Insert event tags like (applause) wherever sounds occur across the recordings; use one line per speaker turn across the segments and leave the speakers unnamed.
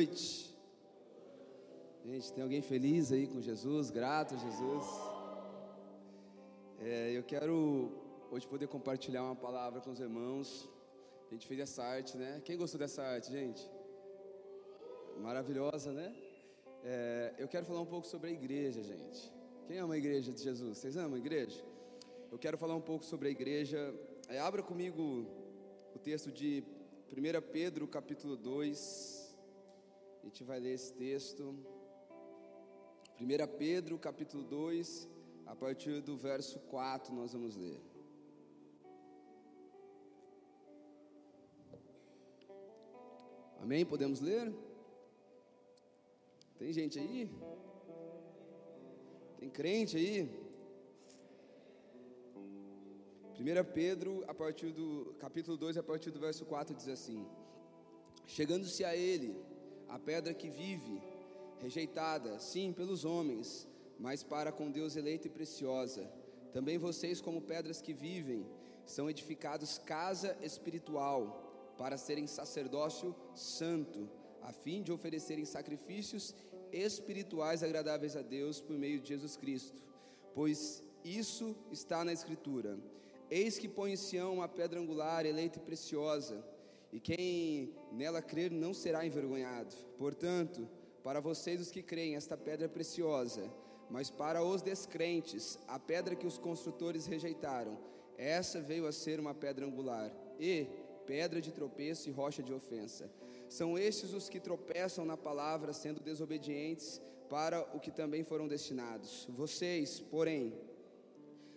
noite. Gente, tem alguém feliz aí com Jesus, grato a Jesus? É, eu quero hoje poder compartilhar uma palavra com os irmãos. A gente fez essa arte, né? Quem gostou dessa arte, gente? Maravilhosa, né? É, eu quero falar um pouco sobre a igreja, gente. Quem ama a igreja de Jesus? Vocês amam a igreja? Eu quero falar um pouco sobre a igreja. É, abra comigo o texto de 1 Pedro, capítulo 2. Gente vai ler esse texto. 1 Pedro, capítulo 2, a partir do verso 4, nós vamos ler. Amém? Podemos ler? Tem gente aí? Tem crente aí? 1 Pedro, a partir do capítulo 2, a partir do verso 4, diz assim: Chegando-se a ele, a pedra que vive, rejeitada, sim, pelos homens, mas para com Deus eleita e preciosa. Também vocês, como pedras que vivem, são edificados casa espiritual, para serem sacerdócio santo, a fim de oferecerem sacrifícios espirituais agradáveis a Deus por meio de Jesus Cristo. Pois isso está na Escritura. Eis que põe em Sião uma pedra angular, eleita e preciosa, e quem nela crer não será envergonhado. Portanto, para vocês os que creem, esta pedra é preciosa, mas para os descrentes, a pedra que os construtores rejeitaram, essa veio a ser uma pedra angular, e pedra de tropeço e rocha de ofensa. São estes os que tropeçam na palavra, sendo desobedientes para o que também foram destinados. Vocês, porém,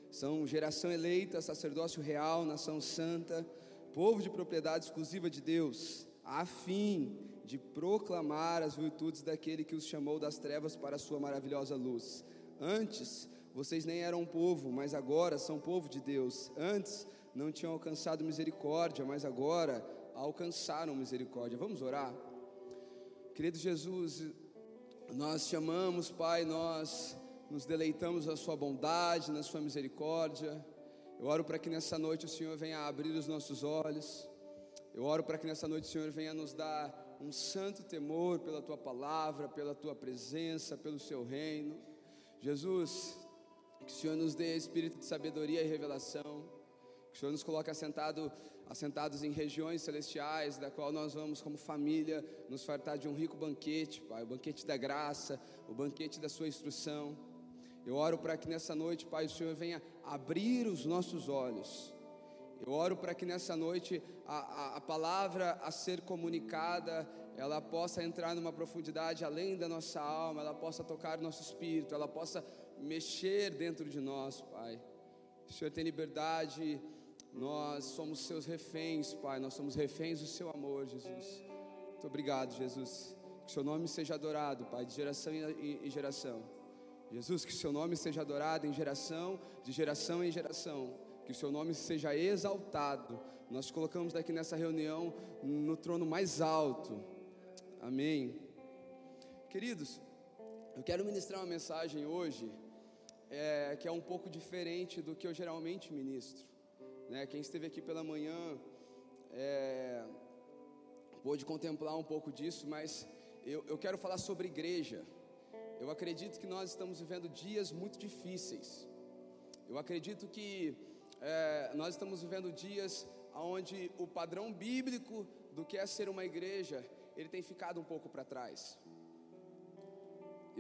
são geração eleita, sacerdócio real, nação santa, povo de propriedade exclusiva de Deus, a fim de proclamar as virtudes daquele que os chamou das trevas para a sua maravilhosa luz. Antes, vocês nem eram povo, mas agora são povo de Deus. Antes, não tinham alcançado misericórdia, mas agora alcançaram misericórdia. Vamos orar? Querido Jesus, nós te amamos, Pai, nós nos deleitamos na Sua bondade, na Sua misericórdia. Eu oro para que nessa noite o Senhor venha abrir os nossos olhos. Eu oro para que nessa noite o Senhor venha nos dar um santo temor pela Tua palavra, pela Tua presença, pelo Seu reino. Jesus, que o Senhor nos dê espírito de sabedoria e revelação. Que o Senhor nos coloque assentado, assentados em regiões celestiais, da qual nós vamos, como família, nos fartar de um rico banquete, Pai, o banquete da graça, o banquete da Sua instrução. Eu oro para que nessa noite, Pai, o Senhor venha abrir os nossos olhos. Eu oro para que nessa noite a, a, a, palavra a ser comunicada, ela possa entrar numa profundidade além da nossa alma, ela possa tocar nosso espírito, ela possa mexer dentro de nós, Pai. O Senhor tem liberdade, nós somos seus reféns, Pai, nós somos reféns do seu amor, Jesus. Muito obrigado, Jesus. Que seu nome seja adorado, Pai, de geração em geração. Jesus, que seu nome seja adorado em geração, de geração em geração, que o seu nome seja exaltado. Nós colocamos aqui nessa reunião no trono mais alto. Amém. Queridos, eu quero ministrar uma mensagem hoje é, que é um pouco diferente do que eu geralmente ministro. Né? Quem esteve aqui pela manhã é, pôde contemplar um pouco disso, mas eu, eu quero falar sobre igreja. Eu acredito que nós estamos vivendo dias muito difíceis. Eu acredito que é, nós estamos vivendo dias onde o padrão bíblico do que é ser uma igreja, ele tem ficado um pouco para trás.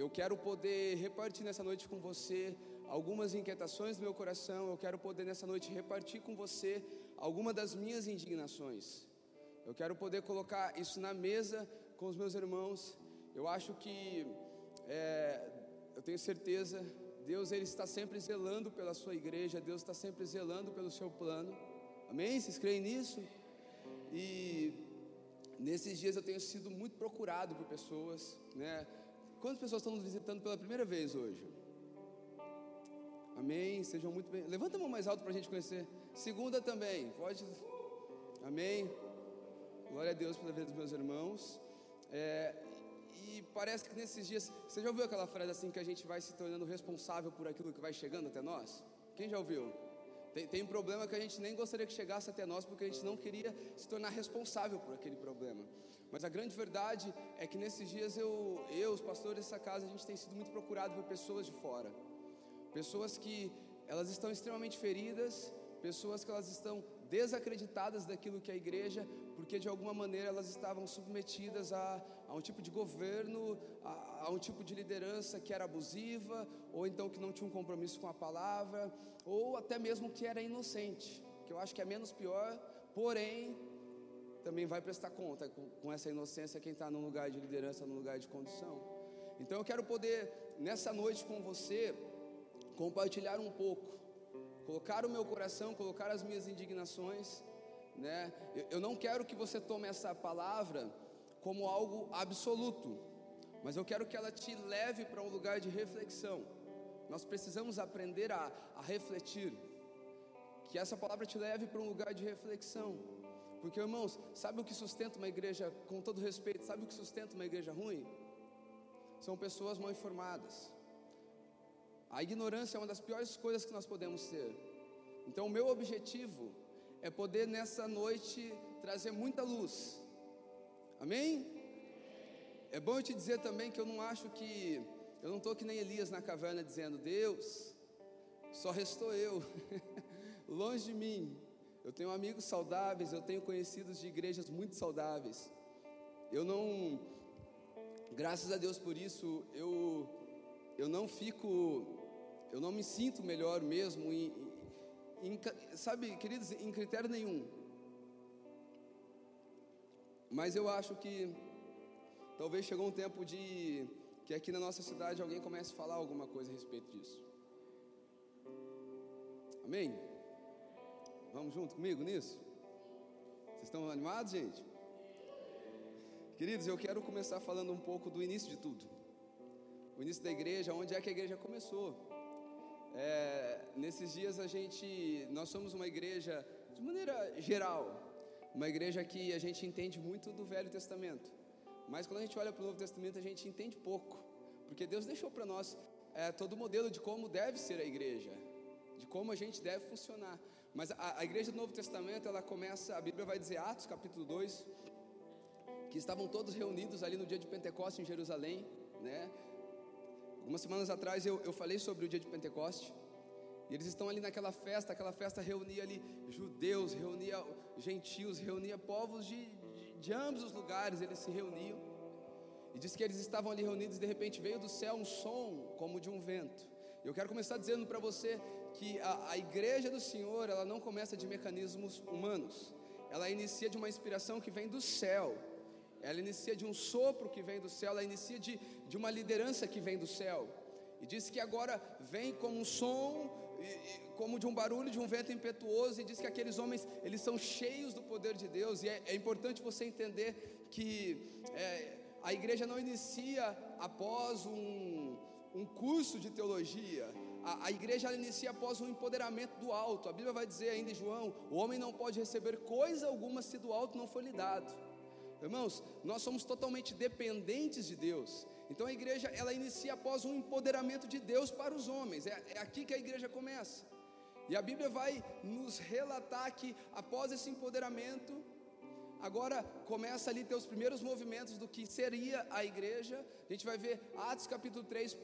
Eu quero poder repartir nessa noite com você algumas inquietações do meu coração. Eu quero poder nessa noite repartir com você algumas das minhas indignações. Eu quero poder colocar isso na mesa com os meus irmãos. Eu acho que é, eu tenho certeza, Deus ele está sempre zelando pela sua igreja, Deus está sempre zelando pelo seu plano. Amém? Vocês creem nisso? E nesses dias eu tenho sido muito procurado por pessoas, né? Quantas pessoas estão nos visitando pela primeira vez hoje? Amém? Sejam muito bem. Levanta a mão mais alto para a gente conhecer. Segunda também, pode. Amém? Glória a Deus pela vida dos meus irmãos. É, e parece que nesses dias, você já ouviu aquela frase assim que a gente vai se tornando responsável por aquilo que vai chegando até nós? Quem já ouviu? Tem, tem um problema que a gente nem gostaria que chegasse até nós, porque a gente não queria se tornar responsável por aquele problema. Mas a grande verdade é que nesses dias eu, eu, os pastores dessa casa, a gente tem sido muito procurado por pessoas de fora. Pessoas que elas estão extremamente feridas, pessoas que elas estão desacreditadas daquilo que é a igreja, porque de alguma maneira elas estavam submetidas a, a um tipo de governo, a, a, um tipo de liderança que era abusiva, ou então que não tinha um compromisso com a palavra, ou até mesmo que era inocente, que eu acho que é menos pior, porém também vai prestar conta com, com essa inocência quem está num lugar de liderança, num lugar de condução. Então eu quero poder nessa noite com você compartilhar um pouco, colocar o meu coração, colocar as minhas indignações, né? Eu, não quero que você tome essa palavra como algo absoluto, mas eu quero que ela te leve para um lugar de reflexão. Nós precisamos aprender a, a refletir, que essa palavra te leve para um lugar de reflexão. Porque, irmãos, sabe o que sustenta uma igreja, com todo respeito, sabe o que sustenta uma igreja ruim? São pessoas mal informadas. A ignorância é uma das piores coisas que nós podemos ter. Então, o meu objetivo é poder nessa noite trazer muita luz. Amém? É bom eu te dizer também que eu não acho que eu não estou que nem Elias na caverna dizendo Deus, só restou eu, (laughs) longe de mim. Eu tenho amigos saudáveis, eu tenho conhecidos de igrejas muito saudáveis. Eu não, graças a Deus por isso, eu eu não fico eu não me sinto melhor mesmo, em, em, sabe, queridos, em critério nenhum. Mas eu acho que talvez chegou um tempo de que aqui na nossa cidade alguém comece a falar alguma coisa a respeito disso. Amém? Vamos junto comigo nisso? Vocês estão animados, gente? Queridos, eu quero começar falando um pouco do início de tudo. O início da igreja, onde é que a igreja começou? É, nesses dias a gente, nós somos uma igreja de maneira geral, uma igreja que a gente entende muito do Velho Testamento, mas quando a gente olha para o Novo Testamento a gente entende pouco, porque Deus deixou para nós é, todo o modelo de como deve ser a igreja, de como a gente deve funcionar. Mas a, a igreja do Novo Testamento ela começa, a Bíblia vai dizer Atos capítulo 2, que estavam todos reunidos ali no dia de Pentecostes em Jerusalém, né? Algumas semanas atrás eu, eu falei sobre o dia de Pentecoste. E eles estão ali naquela festa, aquela festa reunia ali judeus, reunia gentios, reunia povos de, de, de ambos os lugares, eles se reuniam. E diz que eles estavam ali reunidos e de repente veio do céu um som como de um vento. Eu quero começar dizendo para você que a, a igreja do Senhor, ela não começa de mecanismos humanos. Ela inicia de uma inspiração que vem do céu ela inicia de um sopro que vem do céu, ela inicia de, de uma liderança que vem do céu. E diz que agora vem como um som, como de um barulho de um vento impetuoso, e diz que aqueles homens, eles são cheios do poder de Deus, e é, é importante você entender que é, a igreja não inicia após um, um curso de teologia, a, a igreja inicia após um empoderamento do alto. A Bíblia vai dizer ainda em João: o homem não pode receber coisa alguma se do alto não for lhe dado. Irmãos, nós somos totalmente dependentes de Deus. Então a igreja ela inicia após um empoderamento de Deus para os homens. É, é aqui que a igreja começa. E a Bíblia vai nos relatar que após esse empoderamento, agora começa ali ter os primeiros movimentos do que seria a igreja. A gente vai ver Atos capítulo 3,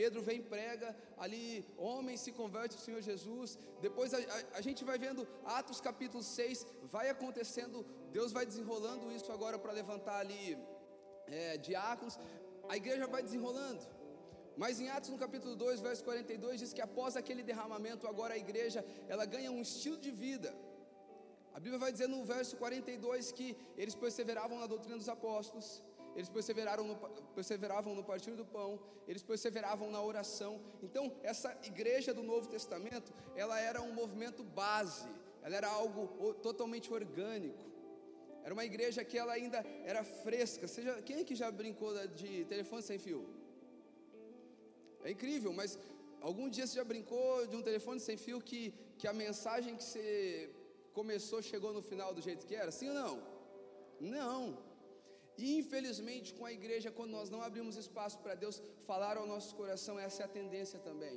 Pedro vem prega, ali homens se convertem ao Senhor Jesus. Depois a, a, a gente vai vendo Atos capítulo 6, vai acontecendo, Deus vai desenrolando isso agora para levantar ali é, diáconos. A igreja vai desenrolando. Mas em Atos no capítulo 2, verso 42 diz que após aquele derramamento, agora a igreja, ela ganha um estilo de vida. A Bíblia vai dizer no verso 42 que eles perseveravam na doutrina dos apóstolos, eles perseveraram no, perseveravam no partir do pão, eles perseveravam na oração. Então, essa igreja do Novo Testamento, ela era um movimento base, ela era algo totalmente orgânico. Era uma igreja que ela ainda era fresca. Seja, quem é que já brincou de telefone sem fio? É incrível, mas algum dia você já brincou de um telefone sem fio que, que a mensagem que você começou, chegou no final do jeito que era? Sim ou não? Não. E infelizmente, com a igreja, quando nós não abrimos espaço para Deus falar ao nosso coração, essa é a tendência também.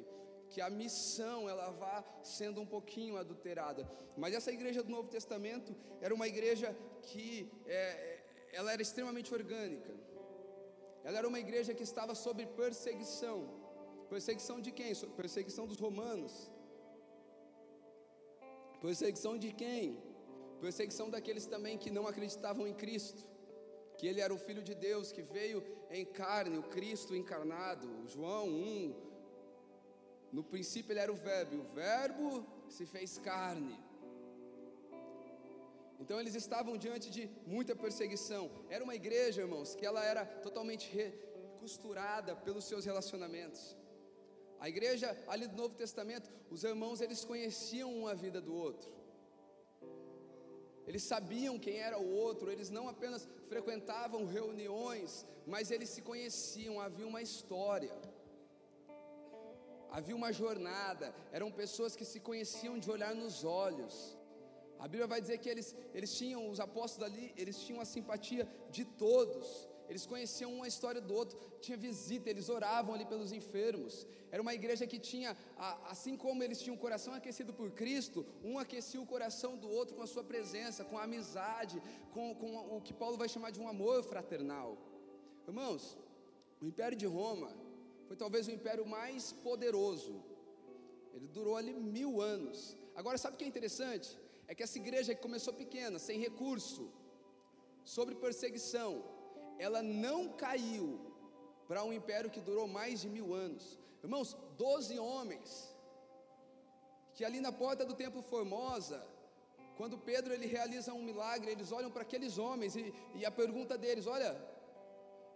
que a missão ela vá sendo um pouquinho adulterada. Mas essa igreja do Novo Testamento era uma igreja que é, ela era extremamente orgânica. Ela era uma igreja que estava sob perseguição. Perseguição de quem? Perseguição dos romanos. Perseguição de quem? Perseguição daqueles também que não acreditavam em Cristo, que Ele era o Filho de Deus, que veio em carne, o Cristo encarnado. João 1, no princípio Ele era o Verbo, e o Verbo se fez carne. Então eles estavam diante de muita perseguição. Era uma igreja, irmãos, que ela era totalmente costurada pelos seus relacionamentos. A igreja ali do Novo Testamento, os irmãos eles conheciam uma vida do outro. Eles sabiam quem era o outro, eles não apenas frequentavam reuniões, mas eles se conheciam, havia uma história. Havia uma jornada, eram pessoas que se conheciam de olhar nos olhos. A Bíblia vai dizer que eles, eles tinham, os apóstolos ali, eles tinham a simpatia de todos, eles conheciam uma história do outro, tinha visita, eles oravam ali pelos enfermos. Era uma igreja que tinha, assim como eles tinham o coração aquecido por Cristo, um aquecia o coração do outro com a sua presença, com a amizade, com, com o que Paulo vai chamar de um amor fraternal. Irmãos, o Império de Roma foi talvez o império mais poderoso. Ele durou ali mil anos. Agora, sabe o que é interessante? É que essa igreja que começou pequena, sem recurso, sobre perseguição, ela não caiu para um império que durou mais de mil anos. Irmãos, doze homens, que ali na porta do templo Formosa, quando Pedro ele realiza um milagre, eles olham para aqueles homens e, e a pergunta deles: olha,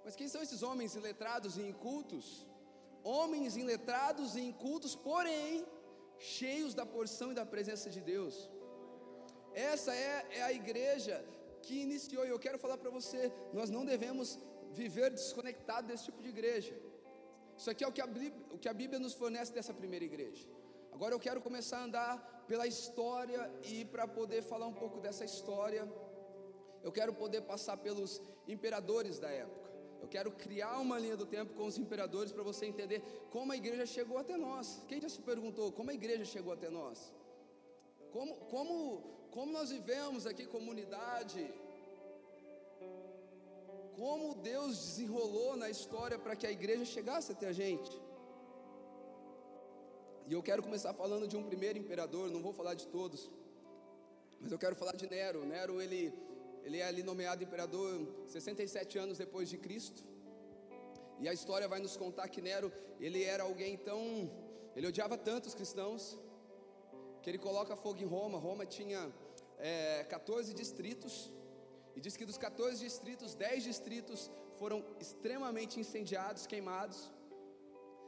mas quem são esses homens iletrados e incultos? Homens iletrados e incultos, porém cheios da porção e da presença de Deus. Essa é, é a igreja que iniciou, e eu quero falar para você: nós não devemos viver desconectado desse tipo de igreja. Isso aqui é o que, a Bíblia, o que a Bíblia nos fornece dessa primeira igreja. Agora eu quero começar a andar pela história e para poder falar um pouco dessa história, eu quero poder passar pelos imperadores da época. Eu quero criar uma linha do tempo com os imperadores para você entender como a igreja chegou até nós. Quem já se perguntou como a igreja chegou até nós? Como, como, como nós vivemos aqui comunidade, como Deus desenrolou na história para que a igreja chegasse até a gente. E eu quero começar falando de um primeiro imperador, não vou falar de todos, mas eu quero falar de Nero. Nero, ele, ele é ali nomeado imperador 67 anos depois de Cristo. E a história vai nos contar que Nero, ele era alguém tão, ele odiava tanto os cristãos, que ele coloca fogo em Roma. Roma tinha é, 14 distritos, e diz que dos 14 distritos, 10 distritos foram extremamente incendiados, queimados.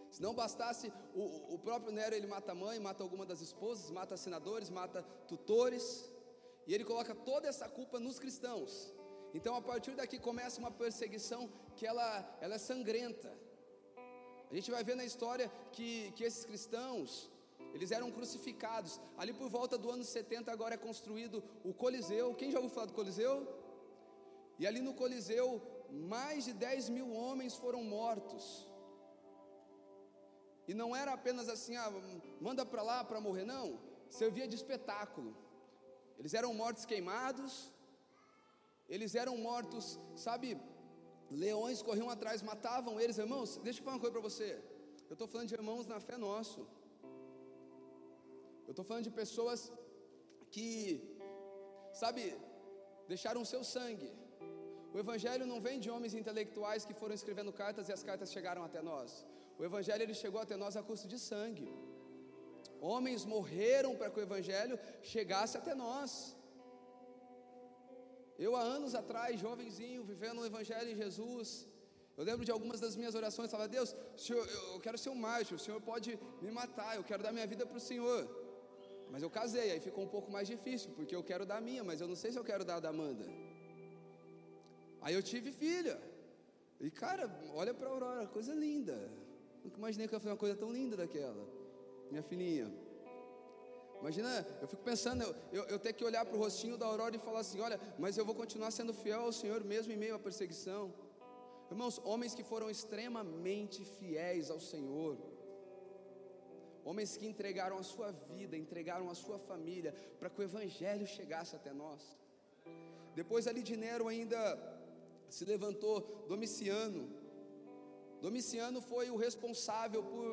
Se não bastasse, o, o próprio Nero ele mata a mãe, mata alguma das esposas, mata senadores, mata tutores, e ele coloca toda essa culpa nos cristãos. Então, a partir daqui começa uma perseguição que ela, ela é sangrenta. A gente vai ver na história que, que esses cristãos, eles eram crucificados. Ali por volta do ano 70 agora é construído o Coliseu. Quem já ouviu falar do Coliseu? E ali no Coliseu, mais de 10 mil homens foram mortos. E não era apenas assim, ah, manda para lá para morrer, não. Servia de espetáculo. Eles eram mortos queimados, eles eram mortos, sabe? Leões corriam atrás, matavam eles, irmãos. Deixa eu falar uma coisa para você. Eu estou falando de irmãos na fé nosso. Eu estou falando de pessoas que, sabe, deixaram o seu sangue. O Evangelho não vem de homens intelectuais que foram escrevendo cartas e as cartas chegaram até nós. O Evangelho ele chegou até nós a custo de sangue. Homens morreram para que o Evangelho chegasse até nós. Eu, há anos atrás, jovenzinho, vivendo o Evangelho em Jesus, eu lembro de algumas das minhas orações, falava, Deus, senhor, eu quero ser um macho, o Senhor pode me matar, eu quero dar minha vida para o Senhor. Mas eu casei, aí ficou um pouco mais difícil, porque eu quero dar a minha, mas eu não sei se eu quero dar a da Amanda. Aí eu tive filha. E cara, olha para a Aurora, coisa linda. Nunca imaginei que eu ia fazer uma coisa tão linda daquela. Minha filhinha. Imagina, eu fico pensando, eu, eu, eu ter que olhar para o rostinho da Aurora e falar assim: olha, mas eu vou continuar sendo fiel ao Senhor mesmo em meio à perseguição. Irmãos, homens que foram extremamente fiéis ao Senhor homens que entregaram a sua vida, entregaram a sua família para que o Evangelho chegasse até nós. Depois ali de Nero ainda se levantou Domiciano. Domiciano foi o responsável por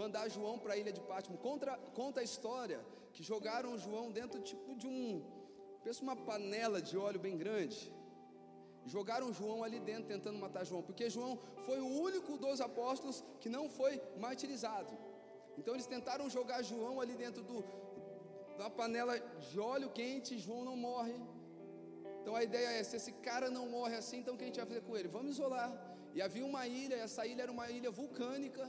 mandar João para a ilha de Pátimo. Contra, conta a história que jogaram João dentro tipo de um, pensa uma panela de óleo bem grande jogaram João ali dentro tentando matar João, porque João foi o único dos apóstolos que não foi martirizado. Então eles tentaram jogar João ali dentro do, da panela de óleo quente, João não morre. Então a ideia é: se esse cara não morre assim, então o que a gente vai fazer com ele? Vamos isolar. E havia uma ilha, essa ilha era uma ilha vulcânica,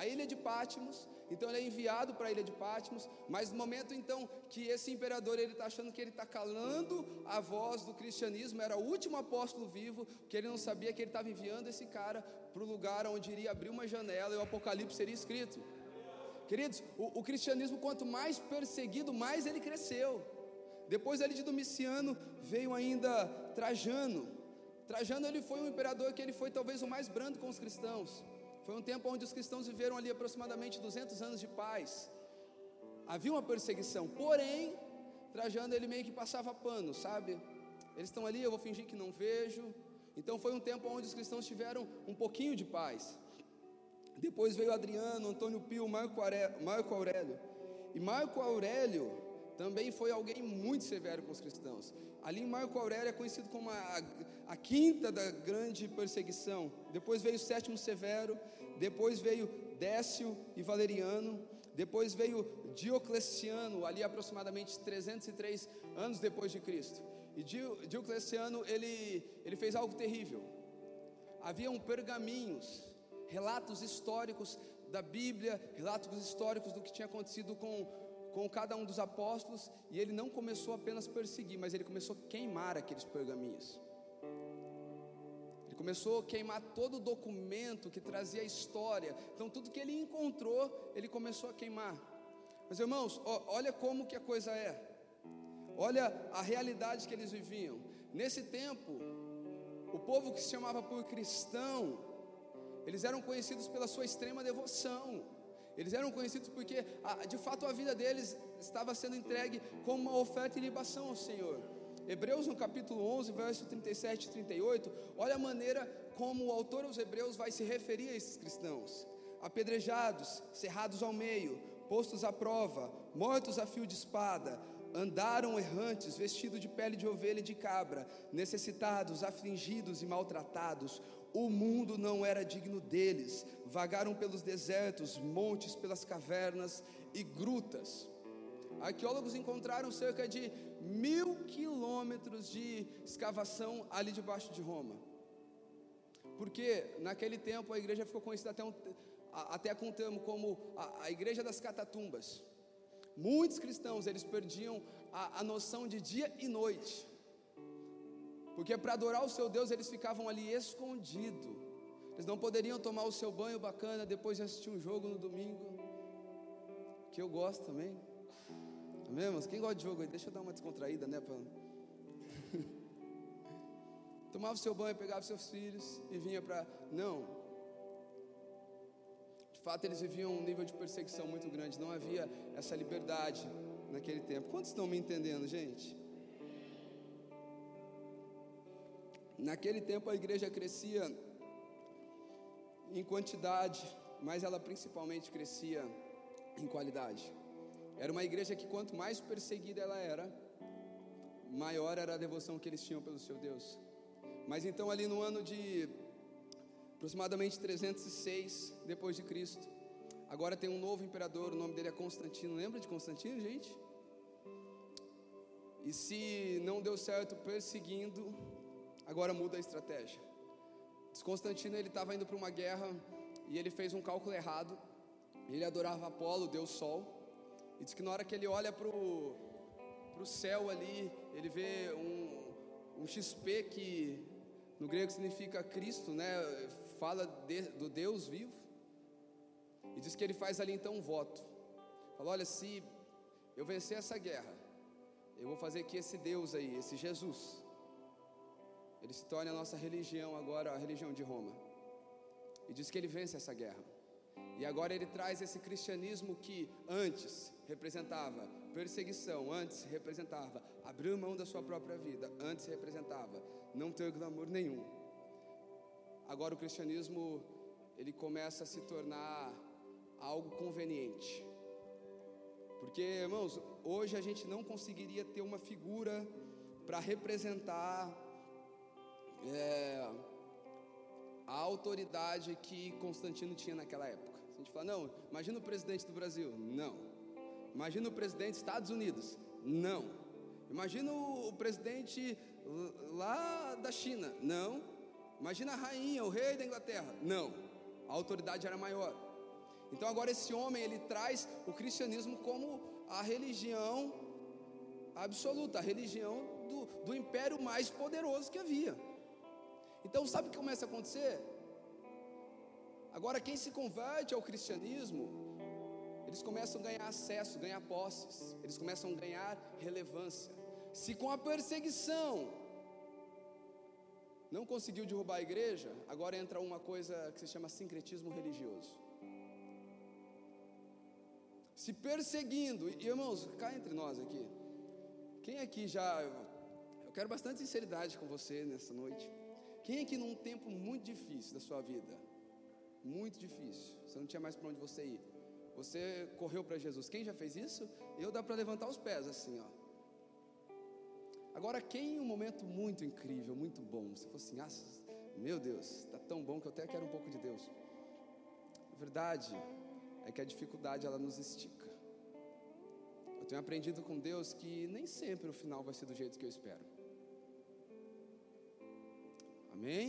a ilha de Pátimos, então ele é enviado para a ilha de Patmos, mas no momento então que esse imperador ele está achando que ele está calando a voz do cristianismo, era o último apóstolo vivo, que ele não sabia que ele estava enviando esse cara para o lugar onde iria abrir uma janela e o Apocalipse seria escrito. Queridos, o, o cristianismo quanto mais perseguido, mais ele cresceu. Depois ali de Domiciano veio ainda Trajano. Trajano ele foi um imperador que ele foi talvez o mais brando com os cristãos. Foi um tempo onde os cristãos viveram ali aproximadamente 200 anos de paz. Havia uma perseguição, porém, Trajano ele meio que passava pano, sabe? Eles estão ali, eu vou fingir que não vejo. Então foi um tempo onde os cristãos tiveram um pouquinho de paz. Depois veio Adriano, Antônio Pio, Marco Aurélio. E Marco Aurélio também foi alguém muito severo com os cristãos. Ali Marco Aurélio é conhecido como a, a quinta da grande perseguição. Depois veio Sétimo Severo, depois veio Décio e Valeriano, depois veio Diocleciano, ali aproximadamente 303 anos depois de Cristo. E Diocleciano, ele, ele fez algo terrível. Haviam pergaminhos, relatos históricos da Bíblia, relatos históricos do que tinha acontecido com, com cada um dos apóstolos, e ele não começou apenas a perseguir, mas ele começou a queimar aqueles pergaminhos. Ele começou a queimar todo o documento que trazia a história. Então, tudo que ele encontrou, ele começou a queimar. Mas, irmãos, olha como que a coisa é. Olha a realidade que eles viviam. Nesse tempo, o povo que se chamava por cristão, eles eram conhecidos pela sua extrema devoção. Eles eram conhecidos porque, de fato, a vida deles estava sendo entregue como uma oferta e libação ao Senhor. Hebreus no capítulo 11, verso 37 e 38, olha a maneira como o autor aos Hebreus vai se referir a esses cristãos: apedrejados, cerrados ao meio, postos à prova, mortos a fio de espada, andaram errantes, vestidos de pele de ovelha e de cabra, necessitados, afligidos e maltratados. O mundo não era digno deles, vagaram pelos desertos, montes, pelas cavernas e grutas. Arqueólogos encontraram cerca de mil quilômetros de escavação ali debaixo de Roma. Porque naquele tempo a igreja ficou conhecida até, um, até com o termo como a, a, igreja das catatumbas. Muitos cristãos eles perdiam a, a noção de dia e noite. Porque para adorar o seu Deus eles ficavam ali escondidos. Eles não poderiam tomar o seu banho bacana depois de assistir um jogo no domingo. Que eu gosto também. Amém, irmãos? Quem gosta de jogo aí? Deixa eu dar uma descontraída, né? Pra... (laughs) Tomava o seu banho, pegava seus filhos e vinha para. Não. Fato, eles viviam um nível de perseguição muito grande. Não havia essa liberdade naquele tempo. Quantos estão me entendendo, gente? Naquele tempo a igreja crescia em quantidade, mas ela principalmente crescia em qualidade. Era uma igreja que quanto mais perseguida ela era, maior era a devoção que eles tinham pelo seu Deus. Mas então ali no ano de aproximadamente 306 depois de Cristo, agora tem um novo imperador, o nome dele é Constantino. Lembra de Constantino, gente? E se não deu certo perseguindo, agora muda a estratégia. Constantino ele estava indo para uma guerra e ele fez um cálculo errado. Ele adorava Apolo, Deus Sol. E diz que na hora que ele olha para o céu ali, ele vê um, um XP que no grego significa Cristo, né? Fala de, do Deus vivo. E diz que ele faz ali então um voto. Fala: olha, se eu vencer essa guerra, eu vou fazer que esse Deus aí, esse Jesus, ele se torne a nossa religião agora, a religião de Roma. E diz que ele vence essa guerra. E agora ele traz esse cristianismo que antes representava perseguição, antes representava abrir mão da sua própria vida, antes representava não ter glamour nenhum. Agora o cristianismo ele começa a se tornar algo conveniente. Porque, irmãos, hoje a gente não conseguiria ter uma figura para representar é, a autoridade que Constantino tinha naquela época. A gente fala, não, imagina o presidente do Brasil. Não. Imagina o presidente dos Estados Unidos. Não. Imagina o presidente lá da China. Não. Imagina a rainha, o rei da Inglaterra. Não. A autoridade era maior. Então agora esse homem ele traz o cristianismo como a religião absoluta, a religião do, do império mais poderoso que havia. Então sabe o que começa a acontecer? Agora quem se converte ao cristianismo, eles começam a ganhar acesso, ganhar posses, eles começam a ganhar relevância. Se com a perseguição não conseguiu derrubar a igreja, agora entra uma coisa que se chama sincretismo religioso. Se perseguindo, e irmãos, cá entre nós aqui, quem aqui já, eu quero bastante sinceridade com você nessa noite. Quem aqui num tempo muito difícil da sua vida, muito difícil, você não tinha mais para onde você ir, você correu para Jesus. Quem já fez isso? Eu dá para levantar os pés assim, ó. Agora, quem em um momento muito incrível, muito bom, você falou assim: ah, meu Deus, está tão bom que eu até quero um pouco de Deus. A verdade é que a dificuldade ela nos estica. Eu tenho aprendido com Deus que nem sempre o final vai ser do jeito que eu espero. Amém?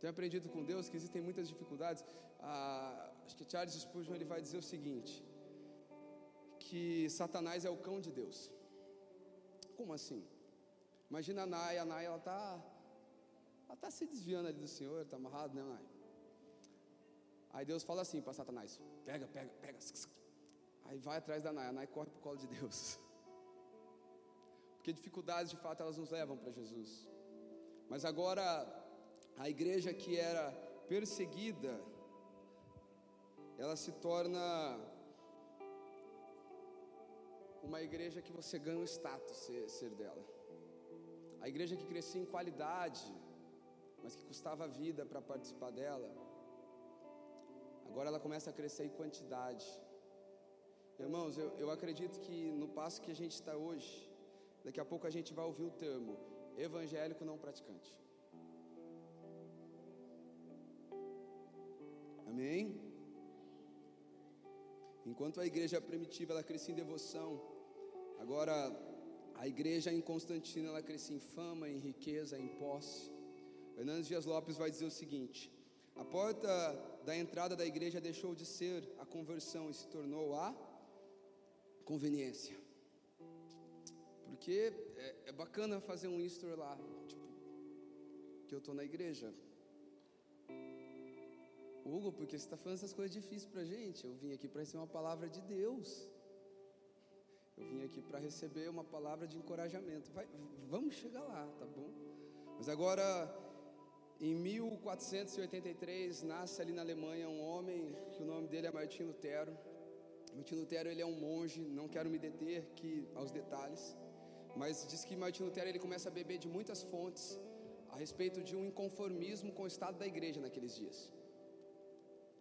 Tenho aprendido com Deus que existem muitas dificuldades. Ah, acho que Charles Spurgeon ele vai dizer o seguinte: que Satanás é o cão de Deus. Como assim? Imagina a Nai, a Nai ela está ela tá se desviando ali do Senhor, está amarrado, né, Nai? Aí Deus fala assim para Satanás: pega, pega, pega. Aí vai atrás da Nai, a Nai corre para o colo de Deus. (laughs) Porque dificuldades de fato elas nos levam para Jesus. Mas agora a igreja que era perseguida, ela se torna uma igreja que você ganha o status ser, ser dela. A igreja que crescia em qualidade, mas que custava vida para participar dela, agora ela começa a crescer em quantidade. Irmãos, eu, eu acredito que no passo que a gente está hoje, daqui a pouco a gente vai ouvir o termo evangélico não praticante. Amém? Enquanto a igreja primitiva ela crescia em devoção, agora a igreja em Constantino ela crescia em fama, em riqueza, em posse. Hernandes Dias Lopes vai dizer o seguinte: a porta da entrada da igreja deixou de ser a conversão e se tornou a conveniência. Porque é, é bacana fazer um Easter lá, tipo, que eu estou na igreja. Hugo, porque você está falando essas coisas difíceis para a gente. Eu vim aqui para receber uma palavra de Deus. Eu vim aqui para receber uma palavra de encorajamento. Vai, vamos chegar lá, tá bom? Mas agora, em 1483, nasce ali na Alemanha um homem que o nome dele é Martim Lutero. Martim Lutero ele é um monge. Não quero me deter aqui aos detalhes, mas diz que Martim Lutero ele começa a beber de muitas fontes a respeito de um inconformismo com o estado da igreja naqueles dias.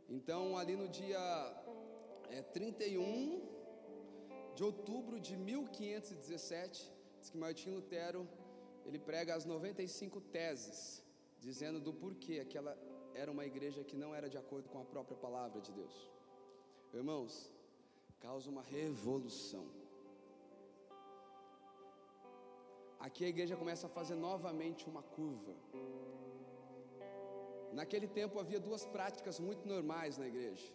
Então, ali no dia é, 31 de outubro de 1517, diz que Martim Lutero ele prega as 95 teses, dizendo do porquê aquela era uma igreja que não era de acordo com a própria palavra de Deus. Irmãos, causa uma revolução. Aqui a igreja começa a fazer novamente uma curva. Naquele tempo havia duas práticas muito normais na igreja.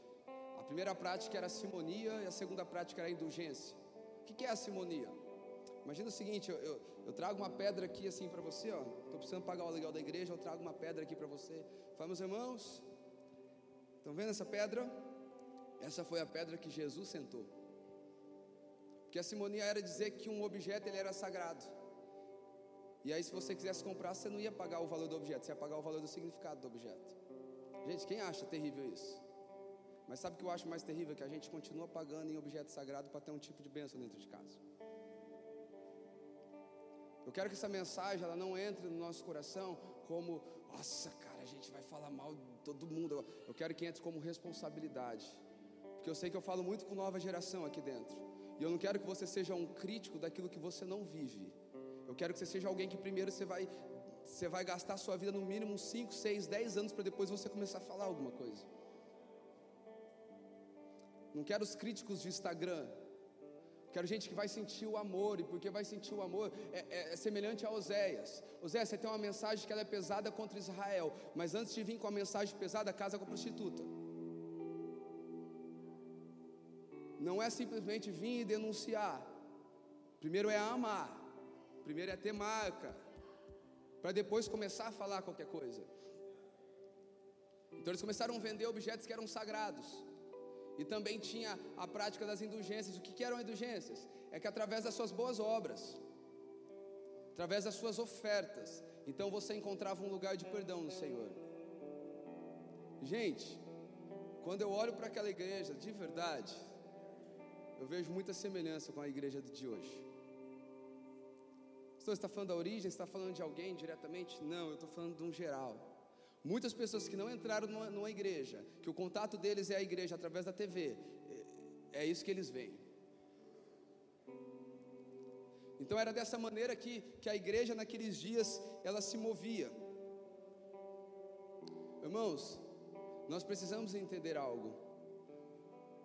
A primeira prática era a simonia e a segunda prática era a indulgência. O que é a simonia? Imagina o seguinte: eu, eu, eu trago uma pedra aqui assim para você, ó. Estou precisando pagar o aluguel da igreja, eu trago uma pedra aqui para você. Fala, meus irmãos, estão vendo essa pedra? Essa foi a pedra que Jesus sentou. Porque a simonia era dizer que um objeto ele era sagrado. E aí, se você quisesse comprar, você não ia pagar o valor do objeto, você ia pagar o valor do significado do objeto. Gente, quem acha terrível isso? Mas sabe o que eu acho mais terrível? Que a gente continua pagando em objeto sagrado para ter um tipo de bênção dentro de casa. Eu quero que essa mensagem ela não entre no nosso coração como, nossa, cara, a gente vai falar mal de todo mundo. Eu quero que entre como responsabilidade. Porque eu sei que eu falo muito com nova geração aqui dentro. E eu não quero que você seja um crítico daquilo que você não vive. Eu quero que você seja alguém que primeiro você vai você vai gastar sua vida no mínimo 5, 6, 10 anos para depois você começar a falar alguma coisa. Não quero os críticos de Instagram. Quero gente que vai sentir o amor, e porque vai sentir o amor é, é, é semelhante a Oséias. Oséias, você tem uma mensagem que ela é pesada contra Israel, mas antes de vir com a mensagem pesada, casa com a prostituta. Não é simplesmente vir e denunciar. Primeiro é amar. Primeiro é ter marca para depois começar a falar qualquer coisa. Então eles começaram a vender objetos que eram sagrados. E também tinha a prática das indulgências. O que, que eram indulgências? É que através das suas boas obras, através das suas ofertas, então você encontrava um lugar de perdão no Senhor. Gente, quando eu olho para aquela igreja, de verdade, eu vejo muita semelhança com a igreja de hoje. Você está falando da origem, está falando de alguém diretamente? Não, eu estou falando de um geral. Muitas pessoas que não entraram numa, numa, igreja, que o contato deles é a igreja através da TV, é, é isso que eles veem. Então era dessa maneira que, que a igreja naqueles dias ela se movia. Irmãos, nós precisamos entender algo.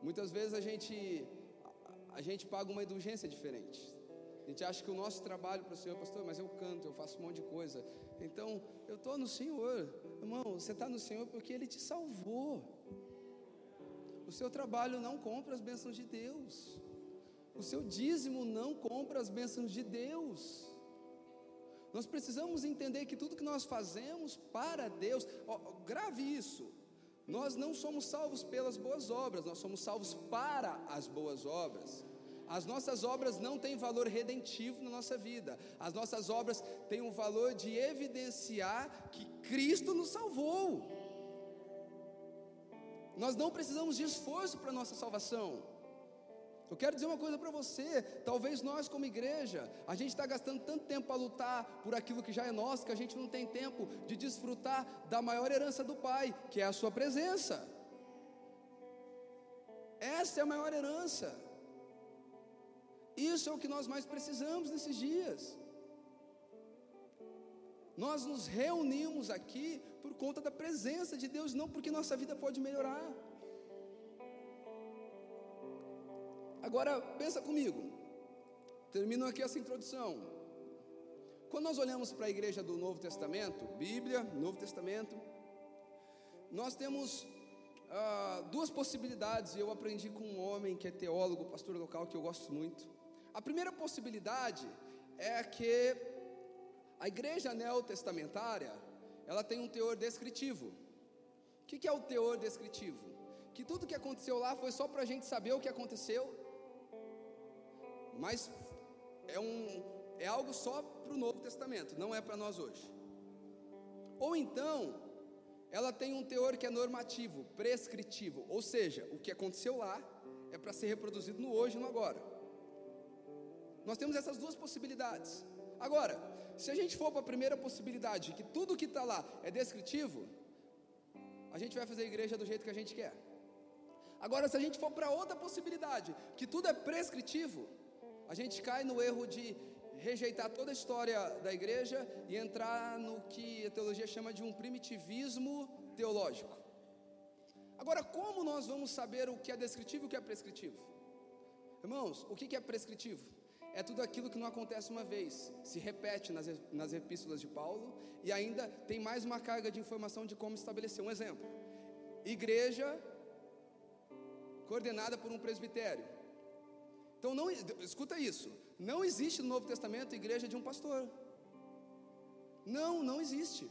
Muitas vezes a gente a gente paga uma indulgência diferente. A gente acha que o nosso trabalho para o Senhor, pastor, mas eu canto, eu faço um monte de coisa. Então, eu estou no Senhor. Irmão, você está no Senhor porque Ele te salvou. O seu trabalho não compra as bênçãos de Deus. O seu dízimo não compra as bênçãos de Deus. Nós precisamos entender que tudo que nós fazemos para Deus, ó, grave isso. Nós não somos salvos pelas boas obras, nós somos salvos para as boas obras. As nossas obras não têm valor redentivo na nossa vida. As nossas obras têm um valor de evidenciar que Cristo nos salvou. Nós não precisamos de esforço para nossa salvação. Eu quero dizer uma coisa para você: talvez nós, como igreja, a gente está gastando tanto tempo para lutar por aquilo que já é nosso, que a gente não tem tempo de desfrutar da maior herança do Pai, que é a Sua presença. Essa é a maior herança. Isso é o que nós mais precisamos nesses dias. Nós nos reunimos aqui por conta da presença de Deus, não porque nossa vida pode melhorar. Agora, pensa comigo. Termino aqui essa introdução. Quando nós olhamos para a igreja do Novo Testamento, Bíblia, Novo Testamento, nós temos ah, duas possibilidades. Eu aprendi com um homem que é teólogo, pastor local, que eu gosto muito. A primeira possibilidade é que a igreja neotestamentária, ela tem um teor descritivo. O que, é o teor descritivo? Que tudo que aconteceu lá foi só para a gente saber o que aconteceu, mas é, um, é algo só para o Novo Testamento, não é para nós hoje. Ou então, ela tem um teor que é normativo, prescritivo, ou seja, o que aconteceu lá é para ser reproduzido no hoje e no agora. Nós temos essas duas possibilidades. Agora, se a gente for para a primeira possibilidade, que tudo que está lá é descritivo, a gente vai fazer a igreja do jeito que a gente quer. Agora, se a gente for para outra possibilidade, que tudo é prescritivo, a gente cai no erro de rejeitar toda a história da igreja e entrar no que a teologia chama de um primitivismo teológico. Agora, como nós vamos saber o que é descritivo e o que é prescritivo? Irmãos, o que é prescritivo? É tudo aquilo que não acontece uma vez, se repete nas, nas epístolas de Paulo e ainda tem mais uma carga de informação de como estabelecer. Um exemplo: igreja coordenada por um presbitério. Então, não, escuta isso: não existe no Novo Testamento igreja de um pastor. Não, não existe.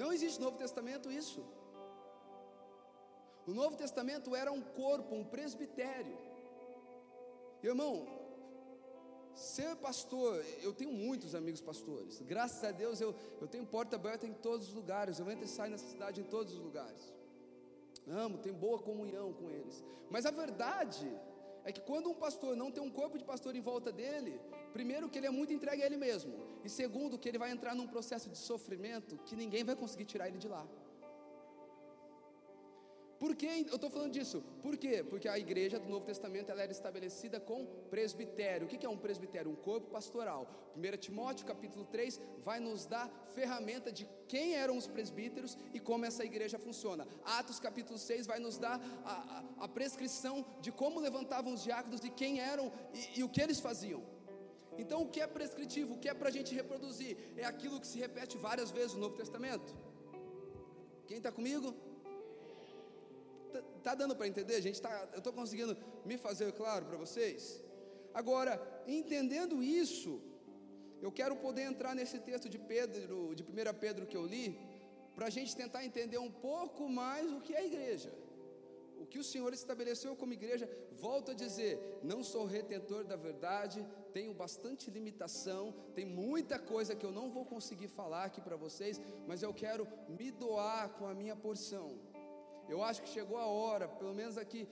Não existe no Novo Testamento isso. O Novo Testamento era um corpo, um presbitério. Irmão, Ser pastor, eu tenho muitos amigos pastores. Graças a Deus eu, eu tenho porta aberta em todos os lugares. Eu entro e saio nessa cidade em todos os lugares. amo, tenho boa comunhão com eles. Mas a verdade é que quando um pastor não tem um corpo de pastor em volta dele, primeiro que ele é muito entregue a ele mesmo, e segundo que ele vai entrar num processo de sofrimento que ninguém vai conseguir tirar ele de lá. Por que eu estou falando disso? Por quê? Porque a igreja do Novo Testamento ela era estabelecida com presbitério. O que é um presbitério? Um corpo pastoral. 1 Timóteo capítulo 3 vai nos dar ferramenta de quem eram os presbíteros e como essa igreja funciona. Atos capítulo 6 vai nos dar a, a, a prescrição de como levantavam os diáconos e quem eram e, e o que eles faziam. Então, o que é prescritivo, o que é para a gente reproduzir? É aquilo que se repete várias vezes no Novo Testamento. Quem está comigo? Tá, tá dando para entender, gente? Tá, eu estou conseguindo me fazer claro para vocês? Agora, entendendo isso, eu quero poder entrar nesse texto de Pedro, de 1 Pedro que eu li, para a gente tentar entender um pouco mais o que é a igreja. O que o Senhor estabeleceu como igreja, volto a dizer, não sou retentor da verdade, tenho bastante limitação, tem muita coisa que eu não vou conseguir falar aqui para vocês, mas eu quero me doar com a minha porção. Eu acho que chegou a hora, pelo menos aqui,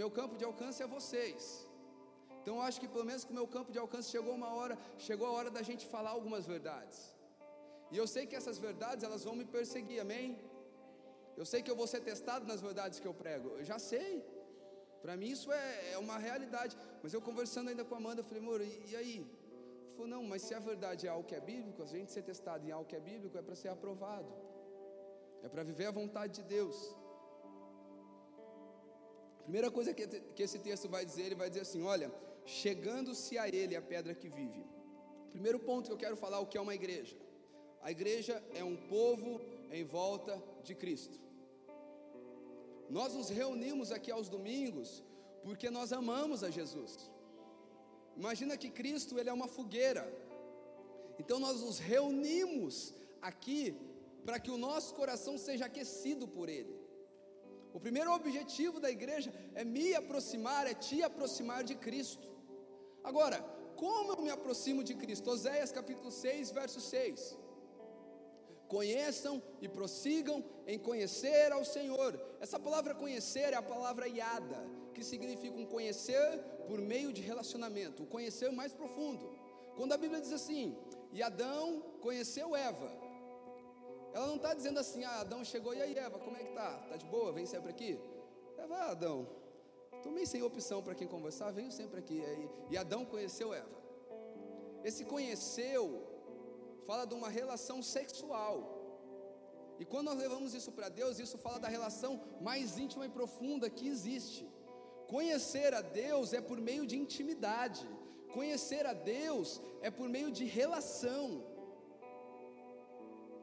meu campo de alcance é vocês. Então eu acho que pelo menos com o meu campo de alcance chegou uma hora, chegou a hora da gente falar algumas verdades. E eu sei que essas verdades elas vão me perseguir, amém? Eu sei que eu vou ser testado nas verdades que eu prego. Eu já sei. Para mim isso é, é, uma realidade. Mas eu conversando ainda com a Amanda, falei, amor, e, e aí? Falou, não, mas se a verdade é algo que é bíblico, a gente ser testado em algo que é bíblico é para ser aprovado. É para viver a vontade de Deus. Primeira coisa que, que esse texto vai dizer, ele vai dizer assim: olha, chegando-se a ele a pedra que vive. Primeiro ponto que eu quero falar, o que é uma igreja? A igreja é um povo em volta de Cristo. Nós nos reunimos aqui aos domingos porque nós amamos a Jesus. Imagina que Cristo ele é uma fogueira. Então nós nos reunimos aqui para que o nosso coração seja aquecido por ele. O primeiro objetivo da igreja é me aproximar, é te aproximar de Cristo. Agora, como eu me aproximo de Cristo? Oséias capítulo 6, verso 6. Conheçam e prossigam em conhecer ao Senhor. Essa palavra conhecer é a palavra iada, que significa um conhecer por meio de relacionamento, o conhecer mais profundo. Quando a Bíblia diz assim: E Adão conheceu Eva, ela não está dizendo assim, ah, Adão chegou, e aí Eva, como é que tá? Tá de boa? Vem sempre aqui? Eva, ah, Adão, estou meio sem opção para quem conversar, venho sempre aqui. E Adão conheceu Eva. Esse conheceu fala de uma relação sexual. E quando nós levamos isso para Deus, isso fala da relação mais íntima e profunda que existe. Conhecer a Deus é por meio de intimidade. Conhecer a Deus é por meio de relação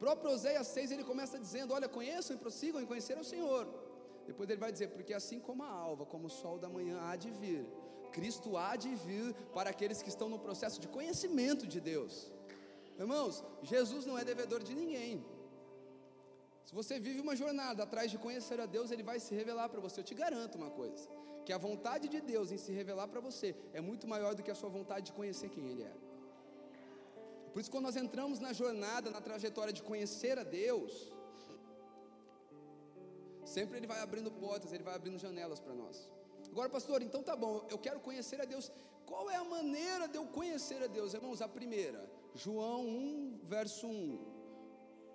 próprio Oséias 6 ele começa dizendo: Olha, conheçam e prossigam em conhecer o Senhor. Depois ele vai dizer: Porque assim como a alva, como o sol da manhã há de vir, Cristo há de vir para aqueles que estão no processo de conhecimento de Deus. Irmãos, Jesus não é devedor de ninguém. Se você vive uma jornada atrás de conhecer a Deus, Ele vai se revelar para você. Eu te garanto uma coisa: que a vontade de Deus em se revelar para você é muito maior do que a sua vontade de conhecer quem Ele é. Por isso, quando nós entramos na jornada, na trajetória de conhecer a Deus, sempre Ele vai abrindo portas, Ele vai abrindo janelas para nós. Agora, pastor, então tá bom, eu quero conhecer a Deus. Qual é a maneira de eu conhecer a Deus? Irmãos, a primeira, João 1, verso 1.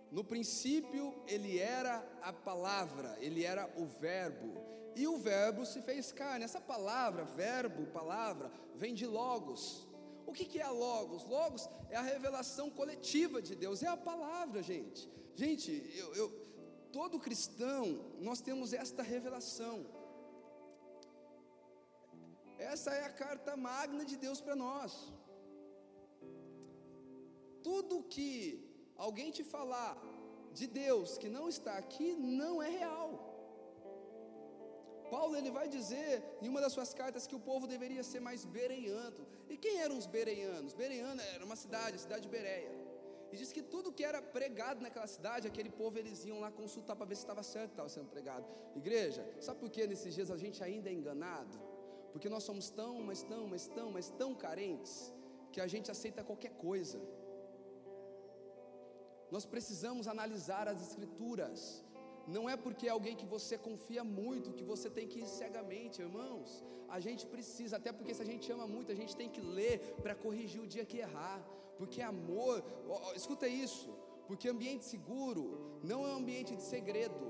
No princípio, ele era a palavra, ele era o Verbo, e o Verbo se fez carne. Essa palavra, verbo, palavra, vem de Logos, o que, que é a Logos? Logos é a revelação coletiva de Deus, é a palavra, gente. Gente, eu, eu, todo cristão, nós temos esta revelação. Essa é a carta magna de Deus para nós. Tudo que alguém te falar de Deus que não está aqui, não é real. Paulo ele vai dizer em uma das suas cartas que o povo deveria ser mais bereiano. E quem eram os bereianos? Bereiano era uma cidade, a cidade de Bereia. E diz que tudo que era pregado naquela cidade, aquele povo eles iam lá consultar para ver se estava certo que estava sendo pregado. Igreja, sabe por que nesses dias a gente ainda é enganado? Porque nós somos tão, mas tão, mas tão, mas tão carentes que a gente aceita qualquer coisa. Nós precisamos analisar as escrituras não é porque é alguém que você confia muito que você tem que ir cegamente, irmãos. A gente precisa, até porque se a gente ama muito, a gente tem que ler para corrigir o dia que errar. Porque amor, ó, escuta isso, porque ambiente seguro não é um ambiente de segredo.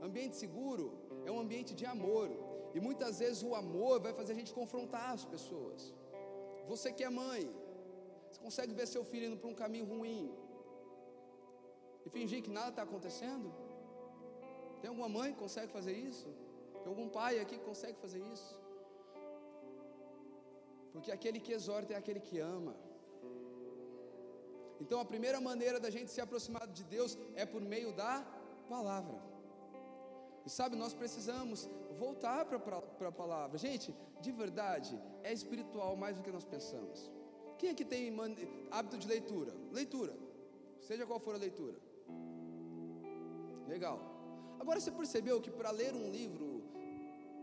Ambiente seguro é um ambiente de amor. E muitas vezes o amor vai fazer a gente confrontar as pessoas. Você que é mãe, você consegue ver seu filho indo para um caminho ruim e fingir que nada está acontecendo? Tem alguma mãe que consegue fazer isso? Tem algum pai aqui que consegue fazer isso? Porque aquele que exorta é aquele que ama. Então a primeira maneira da gente se aproximar de Deus é por meio da palavra. E sabe, nós precisamos voltar para a palavra. Gente, de verdade, é espiritual mais do que nós pensamos. Quem aqui tem hábito de leitura? Leitura, seja qual for a leitura. Legal. Agora você percebeu que para ler um livro,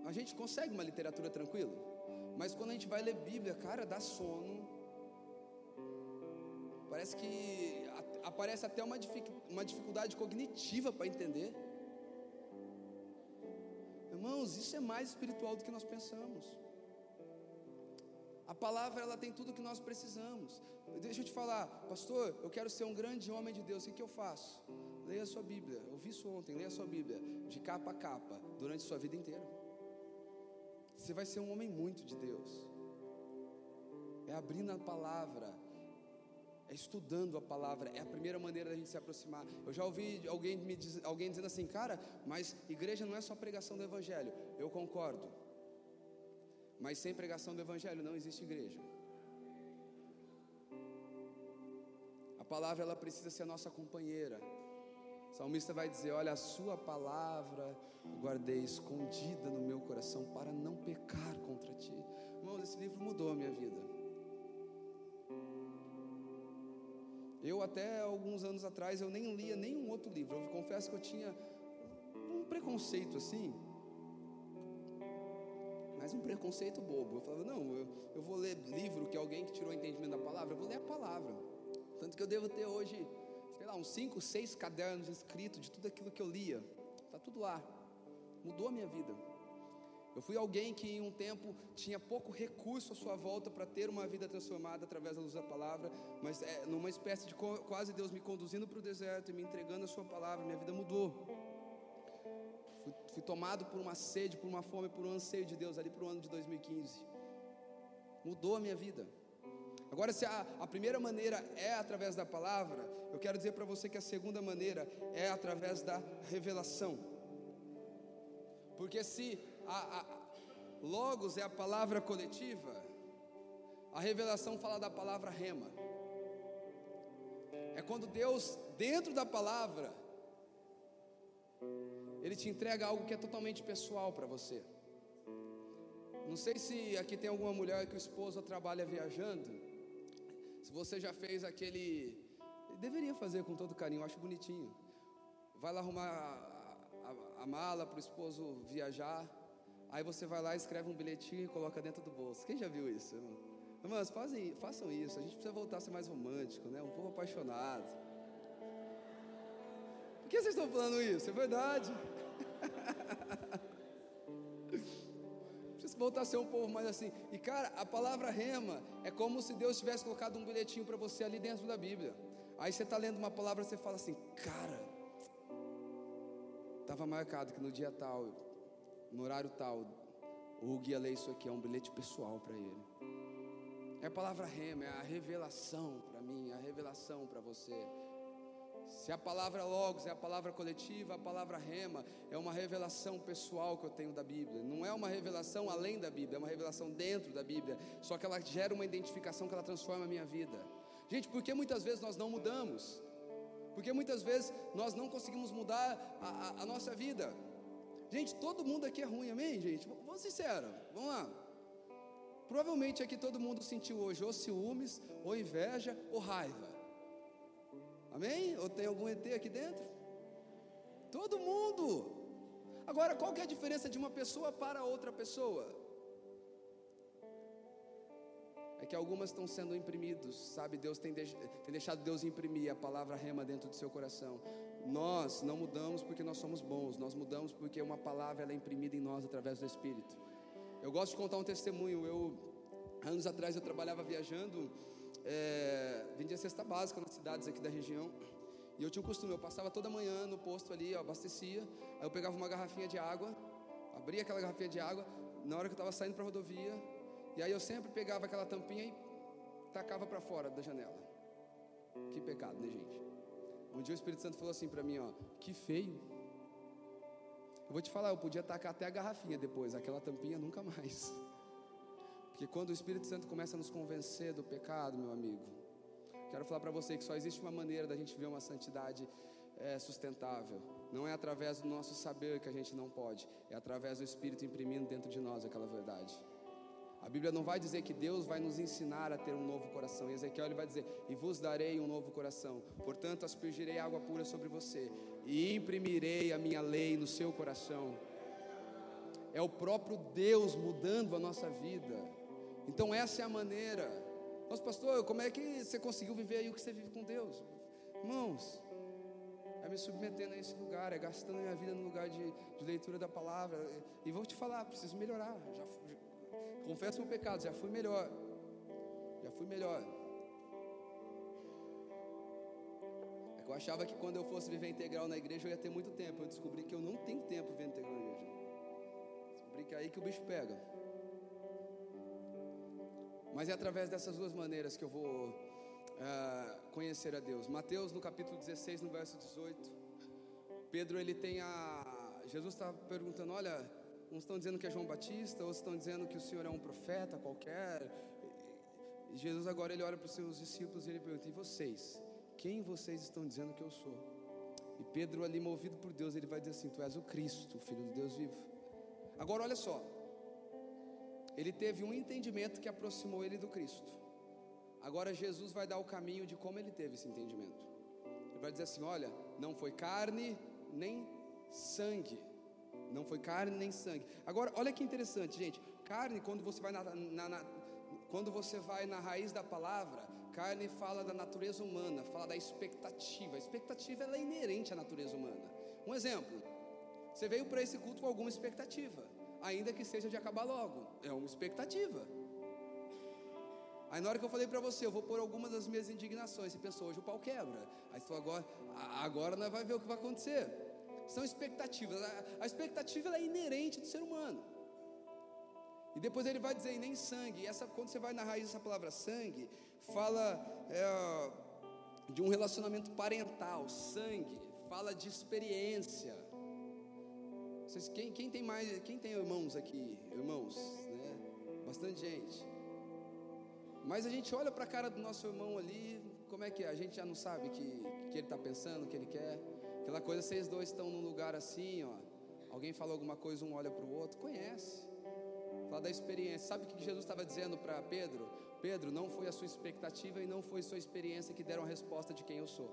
a gente consegue uma literatura tranquila? Mas quando a gente vai ler Bíblia, cara, dá sono. Parece que aparece até uma, uma dificuldade cognitiva para entender. Irmãos, isso é mais espiritual do que nós pensamos. A palavra ela tem tudo o que nós precisamos. Deixa eu te falar, pastor, eu quero ser um grande homem de Deus. O que, que eu faço? Leia a sua Bíblia. Eu vi isso ontem. Leia a sua Bíblia de capa a capa durante a sua vida inteira. Você vai ser um homem muito de Deus. É abrindo a palavra, é estudando a palavra, é a primeira maneira da gente se aproximar. Eu já ouvi alguém, me diz, alguém dizendo assim, cara, mas igreja não é só pregação do Evangelho. Eu concordo. Mas sem pregação do Evangelho não existe igreja. A palavra ela precisa ser a nossa companheira. O salmista vai dizer: Olha, a sua palavra guardei escondida no meu coração para não pecar contra ti. Irmãos, esse livro mudou a minha vida. Eu até alguns anos atrás eu nem lia nenhum outro livro. Eu confesso que eu tinha um preconceito assim, mas um preconceito bobo. Eu falava, não, eu, eu vou ler livro que alguém que tirou o entendimento da palavra, eu vou ler a palavra. Tanto que eu devo ter hoje, lá, uns 5, 6 cadernos escritos de tudo aquilo que eu lia. Está tudo lá. Mudou a minha vida. Eu fui alguém que em um tempo tinha pouco recurso à sua volta para ter uma vida transformada através da luz da palavra, mas é, numa espécie de quase Deus me conduzindo para o deserto e me entregando a sua palavra, minha vida mudou. Fui, fui tomado por uma sede, por uma fome, por um anseio de Deus ali para o ano de 2015. Mudou a minha vida. Agora, se a, a primeira maneira é através da palavra, eu quero dizer para você que a segunda maneira é através da revelação. Porque se a, a, logos é a palavra coletiva, a revelação fala da palavra rema. É quando Deus, dentro da palavra, Ele te entrega algo que é totalmente pessoal para você. Não sei se aqui tem alguma mulher que o esposo trabalha viajando. Se você já fez aquele. Deveria fazer com todo carinho, acho bonitinho. Vai lá arrumar a, a, a mala para o esposo viajar. Aí você vai lá, escreve um bilhetinho e coloca dentro do bolso. Quem já viu isso? Irmãos, fazem, façam isso. A gente precisa voltar a ser mais romântico, né? Um povo apaixonado. Por que vocês estão falando isso? É verdade. Voltar a ser um povo mais assim. E cara, a palavra rema é como se Deus tivesse colocado um bilhetinho para você ali dentro da Bíblia. Aí você está lendo uma palavra você fala assim, cara, estava marcado que no dia tal no horário tal, o guia lê isso aqui, é um bilhete pessoal para ele. É a palavra rema, é a revelação para mim, a revelação para você. Se a palavra logos é a palavra coletiva, a palavra rema é uma revelação pessoal que eu tenho da Bíblia. Não é uma revelação além da Bíblia, é uma revelação dentro da Bíblia. Só que ela gera uma identificação que ela transforma a minha vida. Gente, por que muitas vezes nós não mudamos? Porque muitas vezes nós não conseguimos mudar a, a, a nossa vida. Gente, todo mundo aqui é ruim, amém, gente? Vamos sincero, vamos lá. Provavelmente aqui todo mundo sentiu hoje ou ciúmes, ou inveja, ou raiva. Amém? Ou tem algum ET aqui dentro? Todo mundo. Agora, qual que é a diferença de uma pessoa para outra pessoa? é que algumas estão sendo imprimidos, sabe? Deus tem, tem deixado Deus imprimir a palavra rema dentro do seu coração. Nós não mudamos porque nós somos bons, nós mudamos porque uma palavra ela é imprimida em nós através do Espírito. Eu gosto de contar um testemunho. Eu anos atrás eu trabalhava viajando, é, vendia cesta básica nas cidades aqui da região. E eu tinha um costume, eu passava toda manhã no posto ali, eu abastecia, aí eu pegava uma garrafinha de água, abria aquela garrafinha de água, na hora que eu estava saindo para a rodovia, e aí eu sempre pegava aquela tampinha e tacava para fora da janela. Que pecado, né, gente? Um dia o Espírito Santo falou assim para mim, ó, que feio. Eu vou te falar, eu podia tacar até a garrafinha depois, aquela tampinha nunca mais. (laughs) Porque quando o Espírito Santo começa a nos convencer do pecado, meu amigo, quero falar para você que só existe uma maneira da gente ver uma santidade é, sustentável. Não é através do nosso saber que a gente não pode, é através do Espírito imprimindo dentro de nós aquela verdade. A Bíblia não vai dizer que Deus vai nos ensinar a ter um novo coração. Em Ezequiel ele vai dizer: "E vos darei um novo coração. Portanto, aspergirei água pura sobre você e imprimirei a minha lei no seu coração." É o próprio Deus mudando a nossa vida. Então essa é a maneira. Mas pastor, como é que você conseguiu viver aí o que você vive com Deus? Irmãos, é me submetendo a esse lugar, é gastando minha vida no lugar de, de leitura da palavra. E vou te falar, preciso melhorar. Já, confesso meu pecado, já fui melhor. Já fui melhor. É que eu achava que quando eu fosse viver integral na igreja eu ia ter muito tempo. Eu descobri que eu não tenho tempo vivendo integral na igreja. Descobri que é aí que o bicho pega. Mas é através dessas duas maneiras que eu vou uh, conhecer a Deus. Mateus no capítulo 16, no verso 18. Pedro ele tem a. Jesus está perguntando: olha, Uns estão dizendo que é João Batista, outros estão dizendo que o Senhor é um profeta qualquer. E Jesus agora ele olha para os seus discípulos e ele pergunta: E vocês? Quem vocês estão dizendo que eu sou? E Pedro, ali movido por Deus, ele vai dizer assim: Tu és o Cristo, o Filho de Deus vivo. Agora olha só. Ele teve um entendimento que aproximou ele do Cristo. Agora Jesus vai dar o caminho de como ele teve esse entendimento. Ele vai dizer assim: Olha, não foi carne nem sangue não foi carne nem sangue. Agora, olha que interessante, gente. Carne, quando você vai na, na, na, quando você vai na raiz da palavra, carne fala da natureza humana, fala da expectativa. A expectativa é inerente à natureza humana. Um exemplo: você veio para esse culto com alguma expectativa, ainda que seja de acabar logo. É uma expectativa. Aí na hora que eu falei para você, eu vou pôr algumas das minhas indignações, você pensou, hoje o pau quebra. Aí falou, agora, agora nós vai ver o que vai acontecer são expectativas. A, a expectativa é inerente do ser humano. E depois ele vai dizer, e nem sangue. E essa, quando você vai na raiz dessa palavra sangue, fala é, de um relacionamento parental, sangue, fala de experiência. Vocês, quem, quem, tem mais, quem tem irmãos aqui? Irmãos, né? Bastante gente. Mas a gente olha para a cara do nosso irmão ali, como é que é? A gente já não sabe o que, que ele está pensando, o que ele quer. Aquela coisa, vocês dois estão num lugar assim, ó. Alguém fala alguma coisa, um olha para o outro, conhece. Fala da experiência. Sabe o que Jesus estava dizendo para Pedro? Pedro, não foi a sua expectativa e não foi sua experiência que deram a resposta de quem eu sou.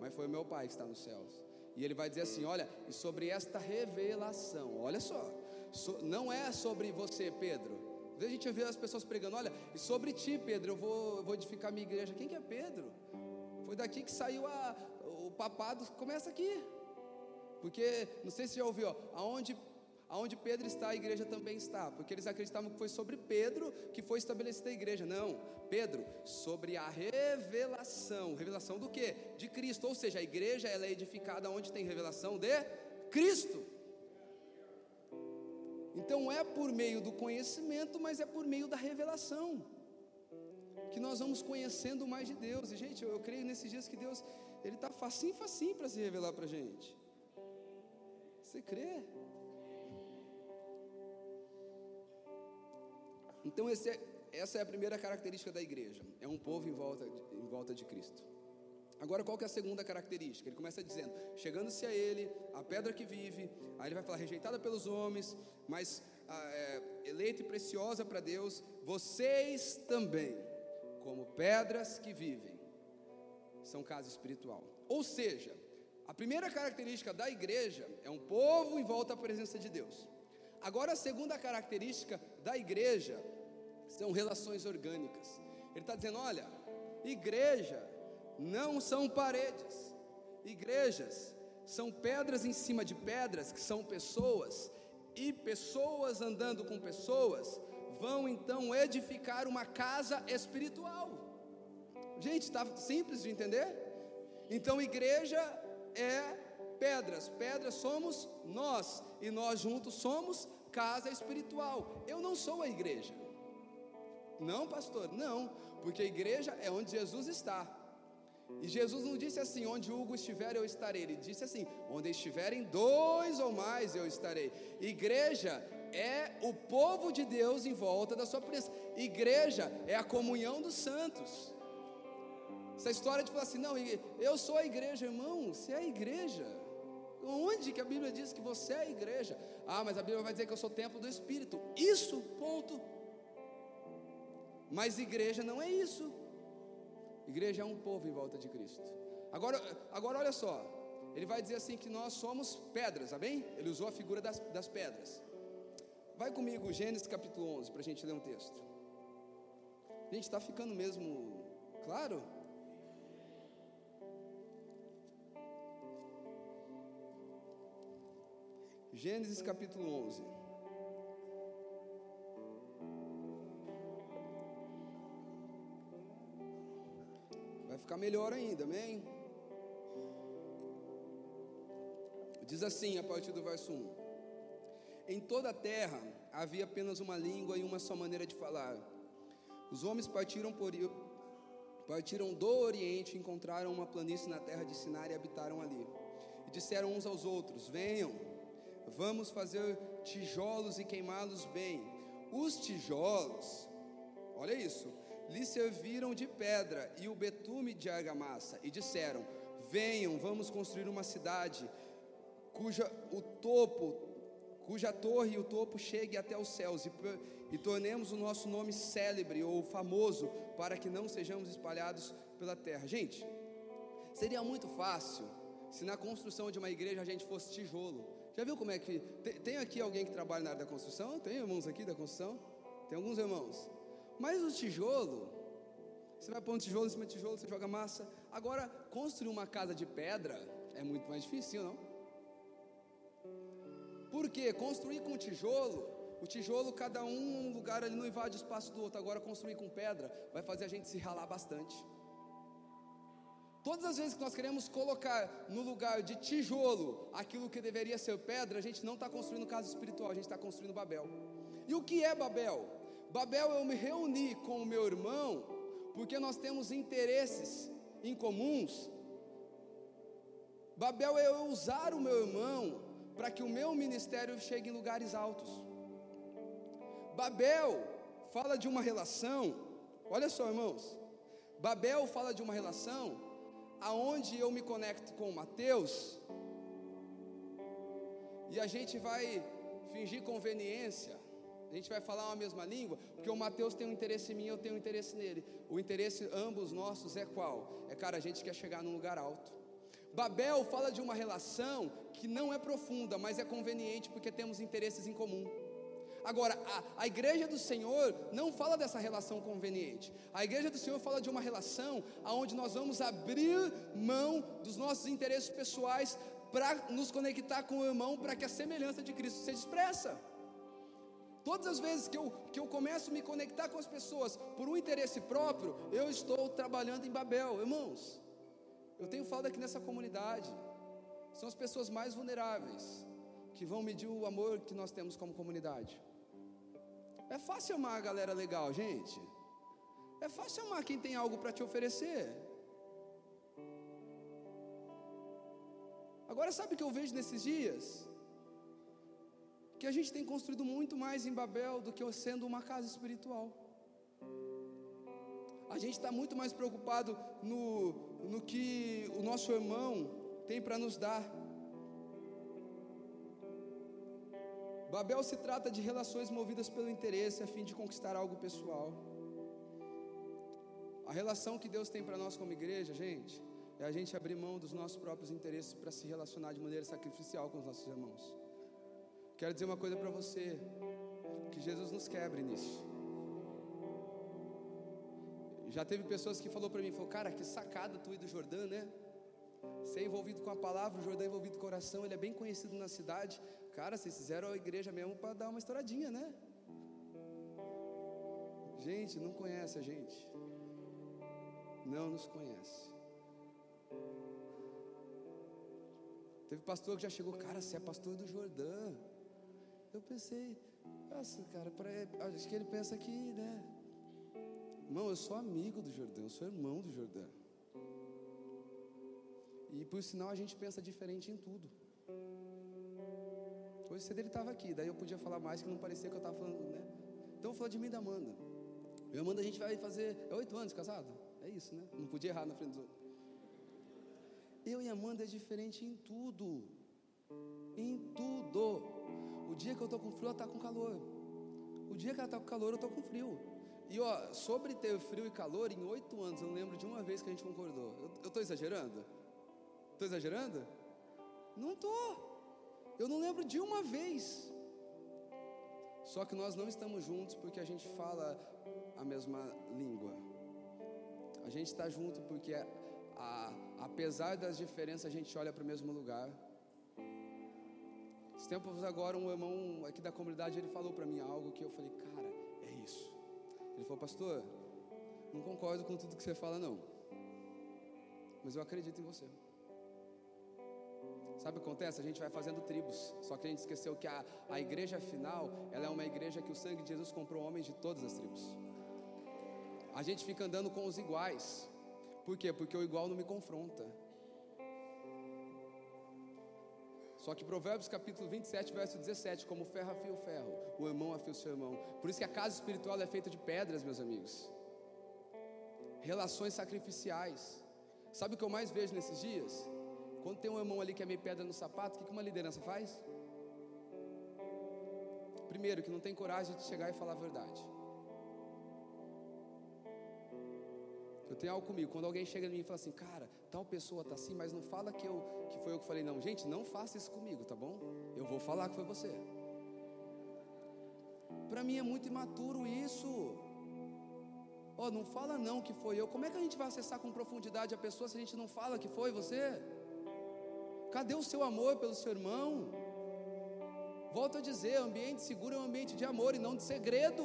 Mas foi o meu Pai que está nos céus. E ele vai dizer assim: olha, e sobre esta revelação, olha só, so, não é sobre você, Pedro. Às vezes a gente vê as pessoas pregando: olha, e sobre ti, Pedro, eu vou, vou edificar minha igreja. Quem que é Pedro? Foi daqui que saiu a, papado começa aqui. Porque, não sei se já ouviu, ó, aonde, aonde Pedro está, a igreja também está. Porque eles acreditavam que foi sobre Pedro que foi estabelecida a igreja. Não, Pedro, sobre a revelação. Revelação do que? De Cristo. Ou seja, a igreja ela é edificada onde tem revelação de Cristo. Então é por meio do conhecimento, mas é por meio da revelação. Que nós vamos conhecendo mais de Deus. E, gente, eu, eu creio nesses dias que Deus ele está facinho, facinho para se revelar para gente. Você crê? Então é, essa é a primeira característica da igreja. É um povo em volta, em volta de Cristo. Agora, qual que é a segunda característica? Ele começa dizendo: chegando-se a ele, a pedra que vive, aí ele vai falar, rejeitada pelos homens, mas ah, é, eleita e preciosa para Deus, vocês também, como pedras que vivem, são casa espiritual. Ou seja, a primeira característica da igreja é um povo em volta à presença de Deus. Agora, a segunda característica da igreja são relações orgânicas. Ele está dizendo: olha, igreja não são paredes, igrejas são pedras em cima de pedras, que são pessoas, e pessoas andando com pessoas vão então edificar uma casa espiritual. Gente, está simples de entender? Então, igreja é pedras, pedras somos nós, e nós juntos somos casa espiritual. Eu não sou a igreja. Não, pastor, não, porque a igreja é onde Jesus está. E Jesus não disse assim: onde Hugo estiver, eu estarei. Ele disse assim: onde estiverem dois ou mais, eu estarei. Igreja é o povo de Deus em volta da sua presença. Igreja é a comunhão dos santos. Essa história de falar assim: não, eu sou a igreja, irmão, você é a igreja. Onde que a Bíblia diz que você é a igreja? Ah, mas a Bíblia vai dizer que eu sou templo do Espírito. Isso, ponto. Mas igreja não é isso. Igreja é um povo em volta de Cristo. Agora, agora olha só. Ele vai dizer assim que nós somos pedras, amém? Ele usou a figura das, das pedras. Vai comigo, Gênesis capítulo 11, para a gente ler um texto. Gente, está ficando mesmo claro? Gênesis capítulo 11. Ficar melhor ainda, amém? Diz assim a partir do verso 1: Em toda a terra havia apenas uma língua e uma só maneira de falar. Os homens partiram, por, partiram do Oriente, encontraram uma planície na terra de Sinar e habitaram ali. E disseram uns aos outros: Venham, vamos fazer tijolos e queimá-los bem. Os tijolos, olha isso, lhe serviram de pedra e o betume de argamassa, e disseram: Venham, vamos construir uma cidade cuja o topo, cuja torre e o topo chegue até os céus, e, e tornemos o nosso nome célebre ou famoso, para que não sejamos espalhados pela terra. Gente, seria muito fácil se na construção de uma igreja a gente fosse tijolo. Já viu como é que. Tem, tem aqui alguém que trabalha na área da construção? Tem irmãos aqui da construção? Tem alguns irmãos. Mas o tijolo, você vai pôr um tijolo em cima de tijolo, você joga massa. Agora, construir uma casa de pedra é muito mais difícil, não? Por quê? Construir com tijolo, o tijolo, cada um um lugar ele não invade o espaço do outro. Agora, construir com pedra vai fazer a gente se ralar bastante. Todas as vezes que nós queremos colocar no lugar de tijolo aquilo que deveria ser pedra, a gente não está construindo casa espiritual, a gente está construindo Babel. E o que é Babel? Babel eu me reunir com o meu irmão, porque nós temos interesses em comuns. Babel eu usar o meu irmão para que o meu ministério chegue em lugares altos. Babel fala de uma relação, olha só, irmãos. Babel fala de uma relação aonde eu me conecto com Mateus e a gente vai fingir conveniência a gente vai falar uma mesma língua, porque o Mateus tem um interesse em mim, eu tenho um interesse nele. O interesse ambos nossos é qual? É, cara, a gente quer chegar num lugar alto. Babel fala de uma relação que não é profunda, mas é conveniente porque temos interesses em comum. Agora, a, a, igreja do Senhor não fala dessa relação conveniente. A igreja do Senhor fala de uma relação onde nós vamos abrir mão dos nossos interesses pessoais para nos conectar com o irmão, para que a semelhança de Cristo seja expressa. Todas as vezes que eu, que eu começo a me conectar com as pessoas por um interesse próprio, eu estou trabalhando em Babel, irmãos. Eu tenho falado aqui nessa comunidade. São as pessoas mais vulneráveis que vão medir o amor que nós temos como comunidade. É fácil amar a galera legal, gente. É fácil amar quem tem algo para te oferecer. Agora, sabe o que eu vejo nesses dias? Que a gente tem construído muito mais em Babel do que sendo uma casa espiritual. A gente está muito mais preocupado no, no que o nosso irmão tem para nos dar. Babel se trata de relações movidas pelo interesse a fim de conquistar algo pessoal. A relação que Deus tem para nós como igreja, gente, é a gente abrir mão dos nossos próprios interesses para se relacionar de maneira sacrificial com os nossos irmãos. Quero dizer uma coisa para você: que Jesus nos quebre nisso. Já teve pessoas que falou para mim, falou, cara, que sacada tu ir do Jordão, né? Ser envolvido com a palavra, o Jordão é envolvido com o coração, ele é bem conhecido na cidade. Cara, vocês fizeram a igreja mesmo para dar uma estouradinha, né? Gente, não conhece a gente. Não nos conhece. Teve pastor que já chegou, cara, você é pastor do Jordão. Eu pensei, nossa, cara, pra, acho que ele pensa que, né? Irmão, eu sou amigo do Jordão, eu sou irmão do Jordão. E por sinal a gente pensa diferente em tudo. Hoje cedo ele estava aqui, daí eu podia falar mais que não parecia que eu estava falando, né? Então falar de mim e da Amanda. Eu e Amanda a gente vai fazer. É oito anos casado? É isso, né? Não podia errar na frente dos outros. Eu e Amanda é diferente em tudo. Em tudo. O dia que eu estou com frio, ela está com calor. O dia que ela está com calor, eu estou com frio. E ó, sobre ter frio e calor, em oito anos, eu não lembro de uma vez que a gente concordou. Eu estou exagerando? Estou exagerando? Não estou. Eu não lembro de uma vez. Só que nós não estamos juntos porque a gente fala a mesma língua. A gente está junto porque, a, a, apesar das diferenças, a gente olha para o mesmo lugar. Esses tempos agora, um irmão aqui da comunidade, ele falou para mim algo que eu falei, cara, é isso. Ele falou, pastor, não concordo com tudo que você fala, não. Mas eu acredito em você. Sabe o que acontece? A gente vai fazendo tribos. Só que a gente esqueceu que a, a igreja final, ela é uma igreja que o sangue de Jesus comprou homens de todas as tribos. A gente fica andando com os iguais. Por quê? Porque o igual não me confronta. Só que Provérbios capítulo 27, verso 17, como ferro afia o ferro, o irmão afia o seu irmão. Por isso que a casa espiritual é feita de pedras, meus amigos. Relações sacrificiais. Sabe o que eu mais vejo nesses dias? Quando tem um irmão ali que é meio pedra no sapato, o que uma liderança faz? Primeiro, que não tem coragem de chegar e falar a verdade. Eu tenho algo comigo. Quando alguém chega em mim e fala assim, cara, tal pessoa tá assim, mas não fala que eu que foi eu que falei, não, gente, não faça isso comigo, tá bom? Eu vou falar que foi você. Para mim é muito imaturo isso. Oh, não fala não que foi eu. Como é que a gente vai acessar com profundidade a pessoa se a gente não fala que foi você? Cadê o seu amor pelo seu irmão? Volto a dizer, ambiente seguro é um ambiente de amor e não de segredo.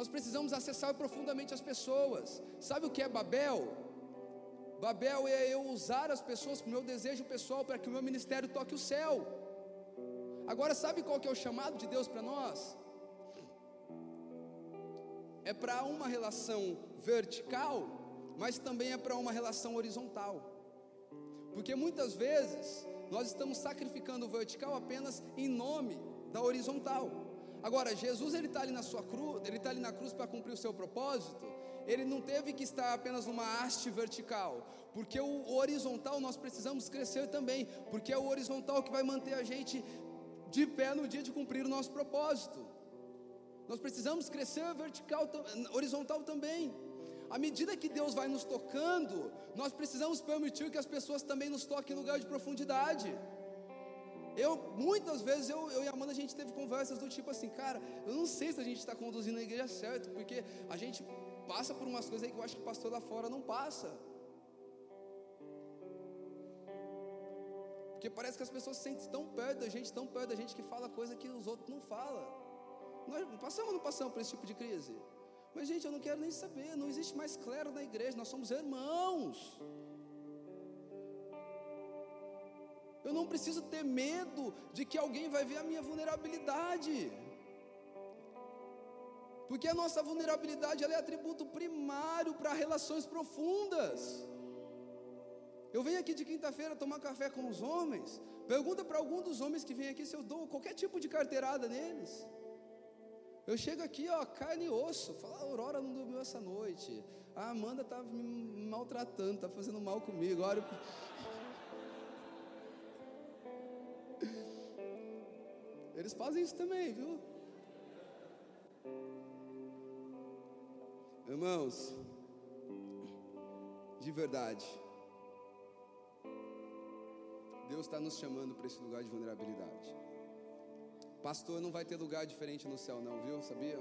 Nós precisamos acessar profundamente as pessoas. Sabe o que é Babel? Babel é eu usar as pessoas para o meu desejo pessoal, para que o meu ministério toque o céu. Agora, sabe qual que é o chamado de Deus para nós? É para uma relação vertical, mas também é para uma relação horizontal. Porque muitas vezes nós estamos sacrificando o vertical apenas em nome da horizontal. Agora, Jesus ele está ali na sua cruz, ele está ali na cruz para cumprir o seu propósito. Ele não teve que estar apenas numa haste vertical, porque o horizontal nós precisamos crescer também, porque é o horizontal que vai manter a gente de pé no dia de cumprir o nosso propósito. Nós precisamos crescer vertical, horizontal também. À medida que Deus vai nos tocando, nós precisamos permitir que as pessoas também nos toquem em lugar de profundidade. Eu, muitas vezes, eu, eu e a Amanda, a gente teve conversas do tipo assim, cara, eu não sei se a gente está conduzindo a igreja certo, porque a gente passa por umas coisas aí que eu acho que pastor lá fora não passa. Porque parece que as pessoas se sentem tão perto da gente, tão perto da gente, que fala coisa que os outros não falam. Nós passamos ou não passamos por esse tipo de crise? Mas, gente, eu não quero nem saber, não existe mais clero na igreja, nós somos irmãos. Eu não preciso ter medo de que alguém vai ver a minha vulnerabilidade. Porque a nossa vulnerabilidade é atributo primário para relações profundas. Eu venho aqui de quinta-feira tomar café com os homens. Pergunta para algum dos homens que vem aqui se eu dou qualquer tipo de carteirada neles. Eu chego aqui, ó, carne e osso. Fala, a Aurora não dormiu essa noite. A Amanda está me maltratando, está fazendo mal comigo. Olha. Eles fazem isso também, viu? Irmãos, de verdade, Deus está nos chamando para esse lugar de vulnerabilidade. Pastor não vai ter lugar diferente no céu, não, viu? Sabia?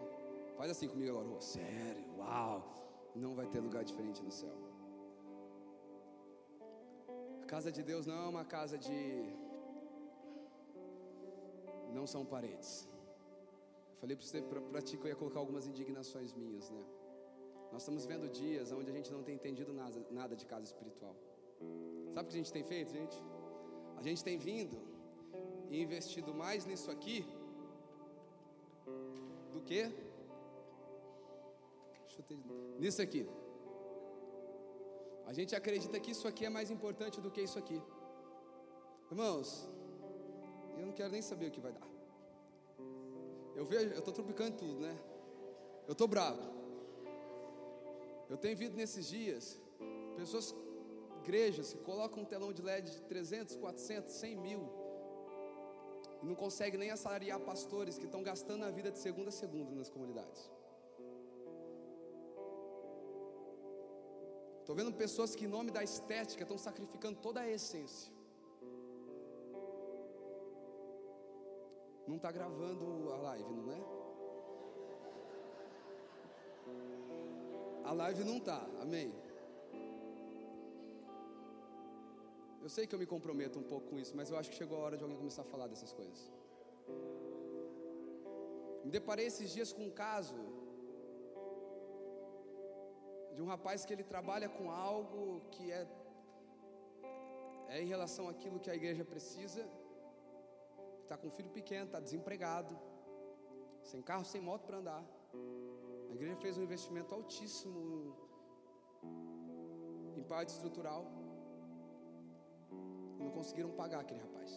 Faz assim comigo agora. Oh, sério, uau. Não vai ter lugar diferente no céu. A casa de Deus não é uma casa de. Não são paredes. Falei para ti que eu ia colocar algumas indignações minhas, né? Nós estamos vendo dias onde a gente não tem entendido nada, nada de casa espiritual. Sabe o que a gente tem feito, gente? A gente tem vindo e investido mais nisso aqui do que nisso aqui. A gente acredita que isso aqui é mais importante do que isso aqui. Irmãos, eu não quero nem saber o que vai dar. Eu vejo, eu estou tropicando tudo, né? Eu estou bravo. Eu tenho visto nesses dias pessoas, igrejas, que colocam um telão de LED de 300, 400, 100 mil e não conseguem nem assalariar pastores que estão gastando a vida de segunda a segunda nas comunidades. Estou vendo pessoas que, em nome da estética, estão sacrificando toda a essência. Não está gravando a live, não é? A live não está, amém. Eu sei que eu me comprometo um pouco com isso, mas eu acho que chegou a hora de alguém começar a falar dessas coisas. Me deparei esses dias com um caso de um rapaz que ele trabalha com algo que é, é em relação àquilo que a igreja precisa. Está com um filho pequeno, está desempregado, sem carro, sem moto para andar. A igreja fez um investimento altíssimo em parte estrutural. E não conseguiram pagar aquele rapaz.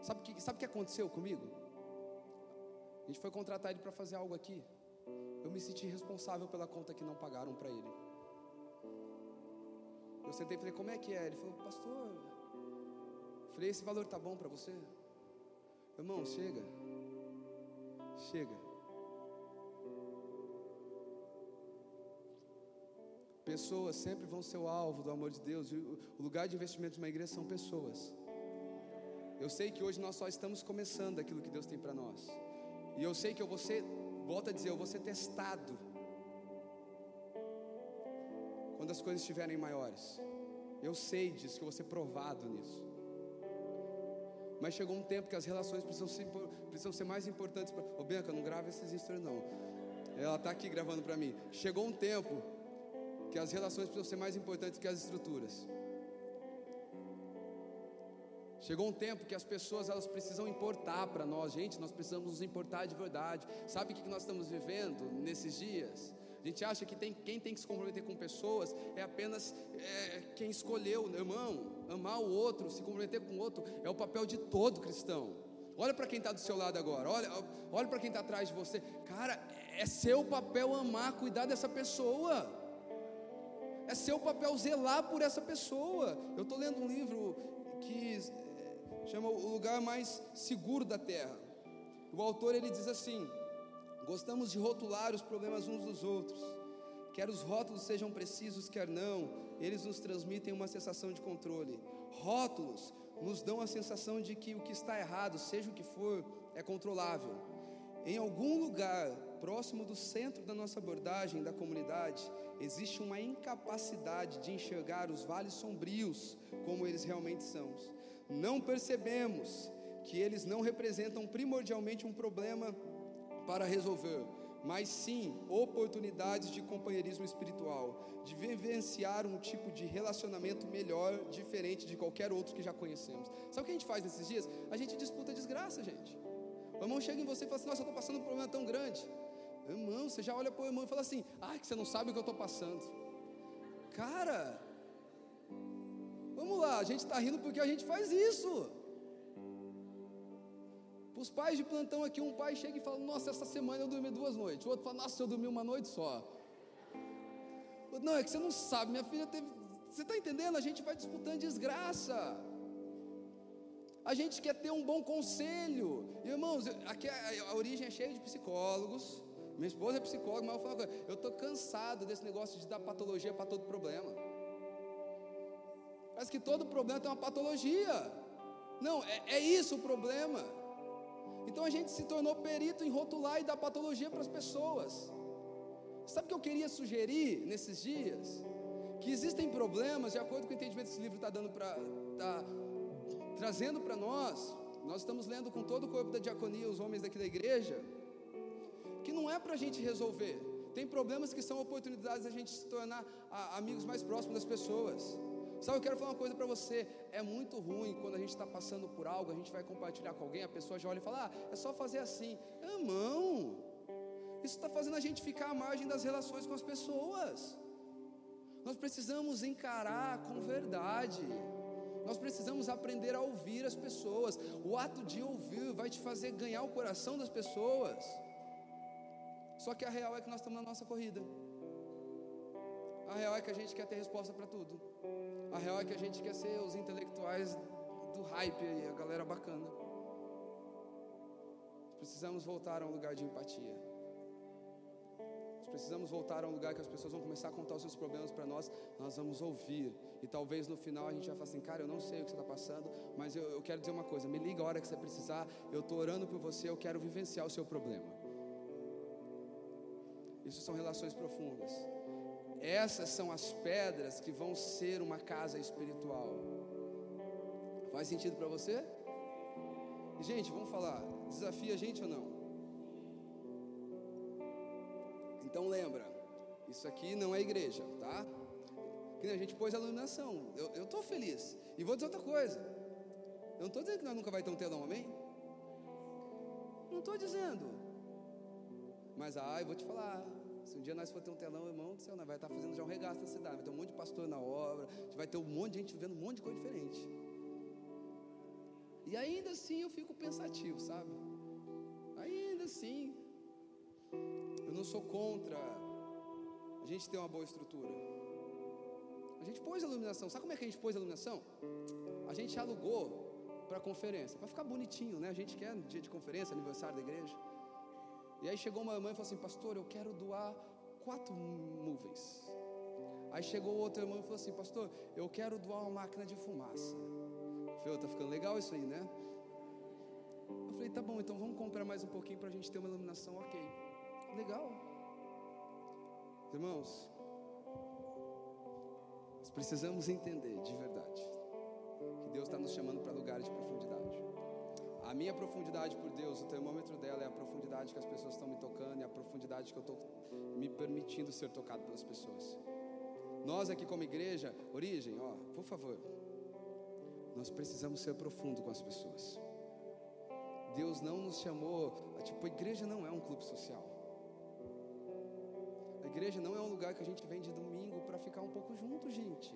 Sabe o que, sabe que aconteceu comigo? A gente foi contratar ele para fazer algo aqui. Eu me senti responsável pela conta que não pagaram para ele. Eu sentei e falei, como é que é? Ele falou, pastor. Falei, esse valor tá bom para você? Irmão, chega. Chega. Pessoas sempre vão ser o alvo do amor de Deus. O lugar de investimento de uma igreja são pessoas. Eu sei que hoje nós só estamos começando aquilo que Deus tem para nós. E eu sei que eu vou ser, volto a dizer, eu vou ser testado quando as coisas estiverem maiores. Eu sei disso, que eu vou ser provado nisso. Mas chegou um tempo que as relações precisam ser, precisam ser mais importantes. Pra... Ô Bianca, não grava esses stories não. Ela está aqui gravando para mim. Chegou um tempo que as relações precisam ser mais importantes que as estruturas. Chegou um tempo que as pessoas elas precisam importar para nós, gente, nós precisamos nos importar de verdade. Sabe o que nós estamos vivendo nesses dias? A gente acha que tem, quem tem que se comprometer com pessoas é apenas é, quem escolheu, irmão, amar o outro, se comprometer com o outro, é o papel de todo cristão. Olha para quem está do seu lado agora, olha, olha para quem está atrás de você. Cara, é seu papel amar, cuidar dessa pessoa. É seu papel zelar por essa pessoa. Eu estou lendo um livro que é, chama O Lugar Mais Seguro da Terra. O autor ele diz assim: Gostamos de rotular os problemas uns dos outros. Quer os rótulos sejam precisos, quer não, eles nos transmitem uma sensação de controle. Rótulos nos dão a sensação de que o que está errado, seja o que for, é controlável. Em algum lugar próximo do centro da nossa abordagem da comunidade, existe uma incapacidade de enxergar os vales sombrios como eles realmente são. Não percebemos que eles não representam primordialmente um problema para resolver, mas sim oportunidades de companheirismo espiritual, de vivenciar um tipo de relacionamento melhor, diferente de qualquer outro que já conhecemos. Sabe o que a gente faz nesses dias? A gente disputa desgraça, gente. O irmão chega em você e fala assim: Nossa, eu estou passando um problema tão grande. Irmão, você já olha para o irmão e fala assim: Ai, que você não sabe o que eu estou passando. Cara, vamos lá, a gente está rindo porque a gente faz isso. Os pais de plantão aqui, um pai chega e fala: Nossa, essa semana eu dormi duas noites. O outro fala: Nossa, eu dormi uma noite só. Não, é que você não sabe, minha filha teve. Você está entendendo? A gente vai disputando desgraça. A gente quer ter um bom conselho. Irmãos, aqui a, a origem é cheia de psicólogos. Minha esposa é psicóloga, mas eu falo, eu estou cansado desse negócio de dar patologia para todo problema. Parece que todo problema tem uma patologia. Não, é, é isso o problema. Então a gente se tornou perito em rotular e dar patologia para as pessoas. sabe o que eu queria sugerir nesses dias? Que existem problemas, de acordo com o entendimento que esse livro está dando para. Tá trazendo para nós. Nós estamos lendo com todo o corpo da diaconia, os homens daqui da igreja, que não é para a gente resolver. Tem problemas que são oportunidades da gente se tornar amigos mais próximos das pessoas. Sabe, eu quero falar uma coisa para você. É muito ruim quando a gente está passando por algo, a gente vai compartilhar com alguém, a pessoa já olha e fala: Ah, é só fazer assim. Irmão, isso está fazendo a gente ficar à margem das relações com as pessoas. Nós precisamos encarar com verdade. Nós precisamos aprender a ouvir as pessoas. O ato de ouvir vai te fazer ganhar o coração das pessoas. Só que a real é que nós estamos na nossa corrida. A real é que a gente quer ter resposta para tudo. A real é que a gente quer ser os intelectuais do hype aí, a galera bacana. Precisamos voltar a um lugar de empatia. Precisamos voltar a um lugar que as pessoas vão começar a contar os seus problemas para nós, nós vamos ouvir. E talvez no final a gente vai falar assim, cara, eu não sei o que você está passando, mas eu, eu quero dizer uma coisa, me liga a hora que você precisar, eu estou orando por você, eu quero vivenciar o seu problema. Isso são relações profundas. Essas são as pedras que vão ser uma casa espiritual. Faz sentido para você? Gente, vamos falar, desafia a gente ou não? Então lembra, isso aqui não é igreja, tá? Que a gente pôs a iluminação. Eu estou feliz. E vou dizer outra coisa. Eu não estou dizendo que nós nunca vai ter um telão, amém? Não estou dizendo. Mas ah, eu vou te falar. Se um dia nós for ter um telão, irmão do céu, nós vai estar fazendo já um regaço na cidade, vai ter um monte de pastor na obra, vai ter um monte de gente vendo um monte de coisa diferente. E ainda assim eu fico pensativo, sabe? Ainda assim, eu não sou contra a gente ter uma boa estrutura. A gente pôs a iluminação. Sabe como é que a gente pôs a iluminação? A gente alugou para conferência, para ficar bonitinho, né? A gente quer dia de conferência, aniversário da igreja. E aí chegou uma irmã e falou assim: Pastor, eu quero doar quatro nuvens. Aí chegou outra irmã e falou assim: Pastor, eu quero doar uma máquina de fumaça. Eu falei: Tá ficando legal isso aí, né? Eu falei: Tá bom, então vamos comprar mais um pouquinho para a gente ter uma iluminação ok. Legal. Irmãos, nós precisamos entender de verdade que Deus está nos chamando para lugares de profundidade. A minha profundidade por Deus, o é a profundidade que as pessoas estão me tocando e a profundidade que eu estou me permitindo ser tocado pelas pessoas. Nós aqui como igreja, origem, ó, por favor, nós precisamos ser profundo com as pessoas. Deus não nos chamou, tipo, a igreja não é um clube social. A igreja não é um lugar que a gente vem de domingo para ficar um pouco junto, gente.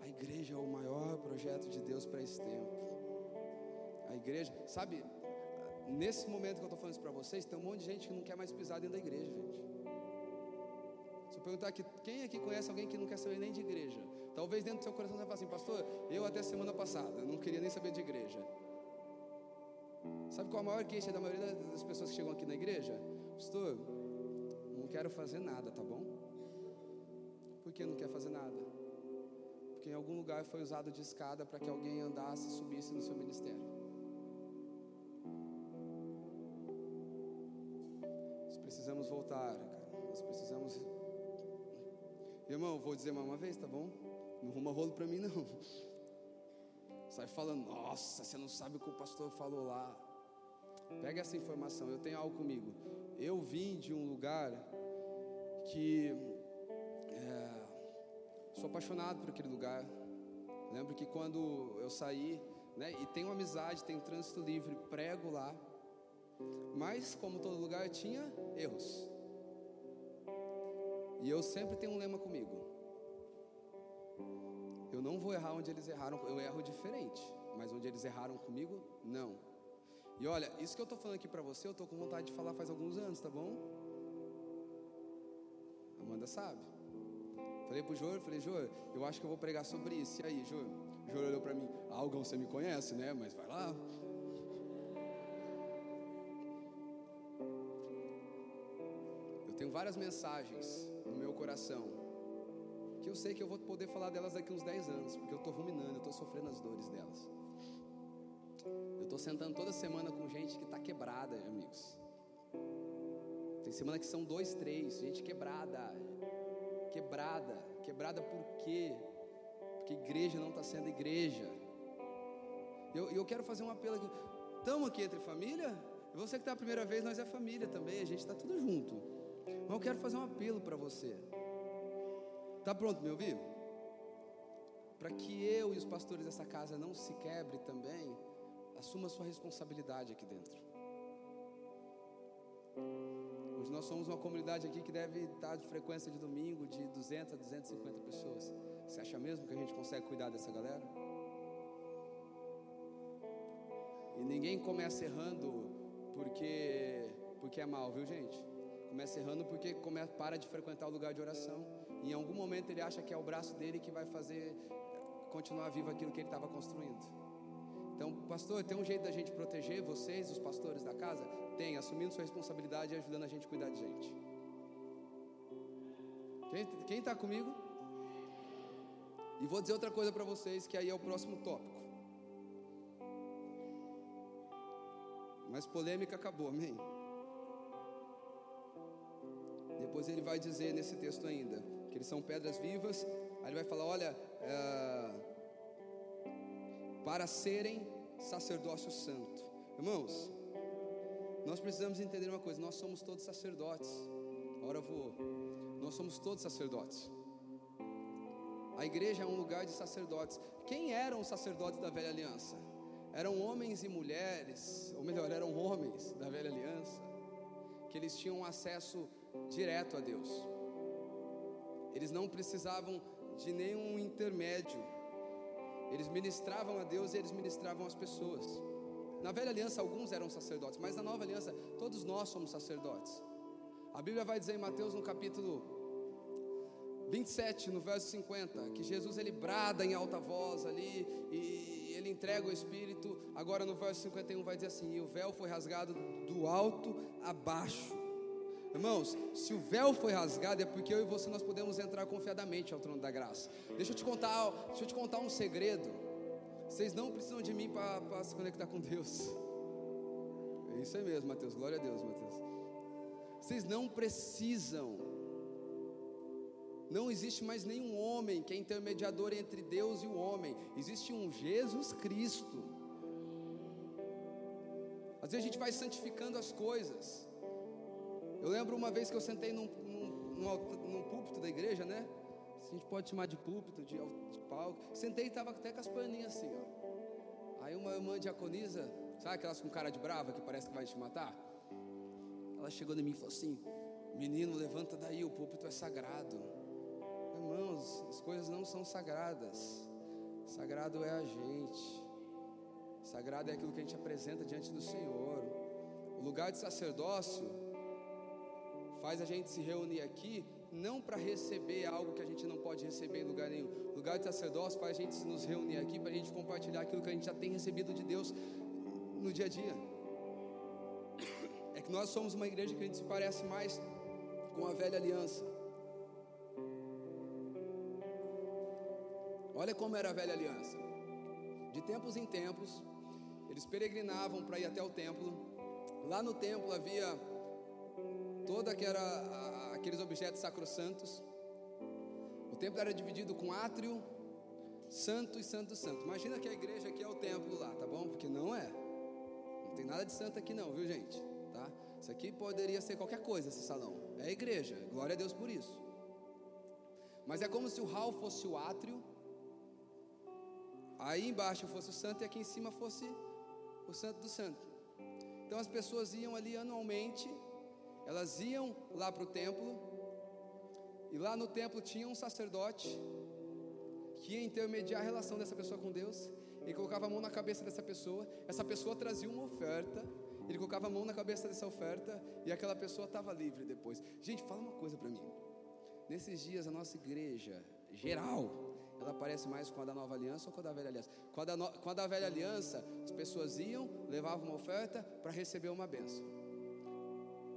A igreja é o maior projeto de Deus para esse tempo a igreja. Sabe, nesse momento que eu estou falando isso para vocês, tem um monte de gente que não quer mais pisar dentro da igreja, gente. Se eu perguntar aqui, quem aqui conhece alguém que não quer saber nem de igreja? Talvez dentro do seu coração você fale assim, pastor, eu até semana passada não queria nem saber de igreja. Sabe qual a maior queixa da maioria das pessoas que chegam aqui na igreja? Pastor, não quero fazer nada, tá bom? Por que não quer fazer nada? Porque em algum lugar foi usado de escada para que alguém andasse e subisse no seu ministério. Precisamos voltar, cara. Nós precisamos. Irmão, vou dizer mais uma vez, tá bom? Não arruma rolo para mim, não. Sai falando, nossa, você não sabe o que o pastor falou lá. Pega essa informação, eu tenho algo comigo. Eu vim de um lugar que é, sou apaixonado por aquele lugar. Lembro que quando eu saí, né, e tenho amizade, tenho trânsito livre, prego lá. Mas, como todo lugar, tinha erros. E eu sempre tenho um lema comigo. Eu não vou errar onde eles erraram, eu erro diferente. Mas onde eles erraram comigo, não. E olha, isso que eu estou falando aqui para você, eu estou com vontade de falar faz alguns anos, tá bom? Amanda sabe. Falei pro Jor, falei, Jor, eu acho que eu vou pregar sobre isso. E aí, Jor? Jor olhou para mim, ah, você me conhece, né? Mas vai lá. Tenho várias mensagens no meu coração que eu sei que eu vou poder falar delas daqui uns 10 anos, porque eu estou ruminando, eu estou sofrendo as dores delas. Eu estou sentando toda semana com gente que está quebrada, amigos. Tem semana que são dois, três, gente quebrada. Quebrada. Quebrada por quê? Porque igreja não está sendo igreja. Eu, eu quero fazer um apelo aqui. Estamos aqui entre família? Você que está a primeira vez, nós é família também, a gente está tudo junto. Mas eu quero fazer um apelo para você. Está pronto me ouvir? Para que eu e os pastores dessa casa não se quebre também, assuma sua responsabilidade aqui dentro. Hoje nós somos uma comunidade aqui que deve estar de frequência de domingo de 200 a 250 pessoas. Você acha mesmo que a gente consegue cuidar dessa galera? E ninguém começa errando porque porque é mal, viu, gente? Começa errando porque começa, para de frequentar o lugar de oração. E em algum momento ele acha que é o braço dele que vai fazer continuar vivo aquilo que ele estava construindo. Então, pastor, tem um jeito da gente proteger vocês, os pastores da casa? Tem, assumindo sua responsabilidade e ajudando a gente a cuidar de gente. Quem está comigo? E vou dizer outra coisa para vocês, que aí é o próximo tópico. Mas polêmica acabou, amém? Depois ele vai dizer nesse texto ainda que eles são pedras vivas. Aí ele vai falar: olha, é, para serem sacerdócio santo. Irmãos, nós precisamos entender uma coisa: nós somos todos sacerdotes. Ora voou. Nós somos todos sacerdotes. A igreja é um lugar de sacerdotes. Quem eram os sacerdotes da velha aliança? Eram homens e mulheres, ou melhor, eram homens da velha aliança, que eles tinham acesso direto a Deus. Eles não precisavam de nenhum intermédio. Eles ministravam a Deus e eles ministravam as pessoas. Na velha aliança, alguns eram sacerdotes, mas na nova aliança, todos nós somos sacerdotes. A Bíblia vai dizer em Mateus, no capítulo 27, no verso 50, que Jesus ele brada em alta voz ali e ele entrega o Espírito. Agora no verso 51 vai dizer assim: E o véu foi rasgado do alto a baixo. Irmãos, se o véu foi rasgado é porque eu e você nós podemos entrar confiadamente ao trono da graça. Deixa eu te contar, deixa eu te contar um segredo. Vocês não precisam de mim para se conectar com Deus. É isso aí mesmo, Mateus. Glória a Deus, Mateus. Vocês não precisam não existe mais nenhum homem que é intermediador entre Deus e o homem. Existe um Jesus Cristo. Às vezes a gente vai santificando as coisas. Eu lembro uma vez que eu sentei num, num, num, púlpito da igreja, né? A gente pode chamar de púlpito, de, de palco. Sentei e estava até com as paninhas assim, ó. Aí uma irmã diaconisa, sabe aquelas com cara de brava que parece que vai te matar? Ela chegou em mim e falou assim: Menino, levanta daí, o púlpito é sagrado. Irmãos, as coisas não são sagradas. Sagrado é a gente. Sagrado é aquilo que a gente apresenta diante do Senhor. O lugar de sacerdócio faz a gente se reunir aqui não para receber algo que a gente não pode receber em lugar nenhum. O lugar de sacerdócio faz a gente se nos reunir aqui para a gente compartilhar aquilo que a gente já tem recebido de Deus no dia a dia. É que nós somos uma igreja que a gente se parece mais com a velha aliança. Olha como era a velha aliança. De tempos em tempos, eles peregrinavam para ir até o templo. Lá no templo havia toda aquela, aqueles objetos sacrossantos. O templo era dividido com átrio, santo e santo santo. Imagina que a igreja aqui é o templo lá, tá bom? Porque não é. Não tem nada de santo aqui não, viu gente? Tá? Isso aqui poderia ser qualquer coisa, esse salão. É a igreja. Glória a Deus por isso. Mas é como se o hall fosse o átrio Aí embaixo fosse o santo e aqui em cima fosse o santo do santo. Então as pessoas iam ali anualmente, elas iam lá para o templo, e lá no templo tinha um sacerdote que ia intermediar a relação dessa pessoa com Deus. Ele colocava a mão na cabeça dessa pessoa, essa pessoa trazia uma oferta, ele colocava a mão na cabeça dessa oferta e aquela pessoa estava livre depois. Gente, fala uma coisa para mim. Nesses dias a nossa igreja geral ela parece mais com a da nova aliança ou com a da velha aliança? Com a da, no, com a da velha aliança, as pessoas iam, levavam uma oferta para receber uma benção.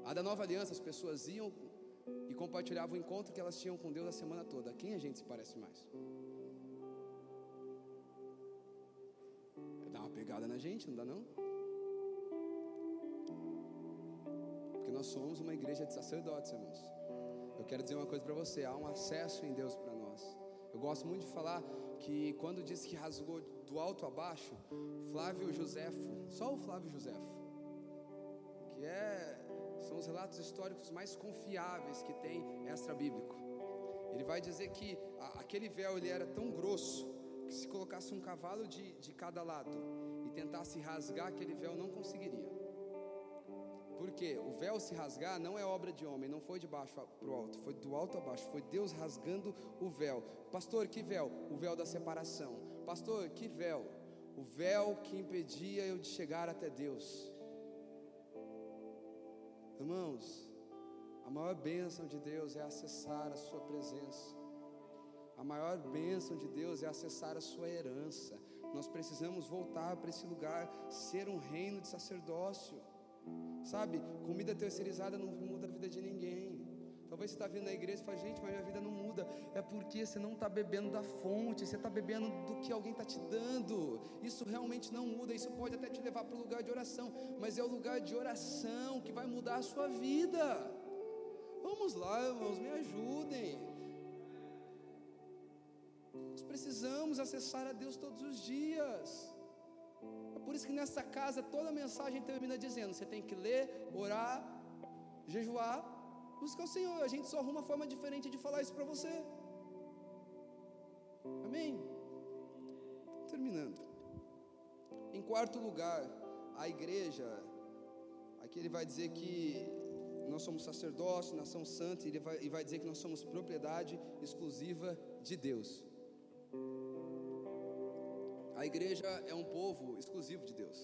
A da nova aliança, as pessoas iam e compartilhavam o encontro que elas tinham com Deus a semana toda. Quem a gente se parece mais? É dar uma pegada na gente, não dá não? Porque nós somos uma igreja de sacerdotes, irmãos. Eu quero dizer uma coisa para você: há um acesso em Deus para nós. Eu gosto muito de falar que quando diz que rasgou do alto a baixo, Flávio Josefo, só o Flávio Josefo, são os relatos históricos mais confiáveis que tem extra bíblico. Ele vai dizer que a, aquele véu ele era tão grosso que se colocasse um cavalo de, de cada lado e tentasse rasgar aquele véu não conseguiria. Porque o véu se rasgar não é obra de homem, não foi de baixo para o alto, foi do alto a baixo, foi Deus rasgando o véu. Pastor, que véu? O véu da separação. Pastor, que véu? O véu que impedia eu de chegar até Deus. Irmãos, a maior bênção de Deus é acessar a Sua presença. A maior bênção de Deus é acessar a Sua herança. Nós precisamos voltar para esse lugar, ser um reino de sacerdócio. Sabe, comida terceirizada não muda a vida de ninguém. Talvez você está vindo na igreja e fala, gente, mas minha vida não muda. É porque você não está bebendo da fonte, você está bebendo do que alguém está te dando. Isso realmente não muda. Isso pode até te levar para o lugar de oração, mas é o lugar de oração que vai mudar a sua vida. Vamos lá, irmãos, me ajudem. Nós precisamos acessar a Deus todos os dias. Por isso que nessa casa toda mensagem termina dizendo: você tem que ler, orar, jejuar, buscar o Senhor. A gente só arruma uma forma diferente de falar isso para você. Amém? Terminando. Em quarto lugar, a igreja, aqui ele vai dizer que nós somos sacerdócio, nação santa, e ele vai, vai dizer que nós somos propriedade exclusiva de Deus. A igreja é um povo exclusivo de Deus.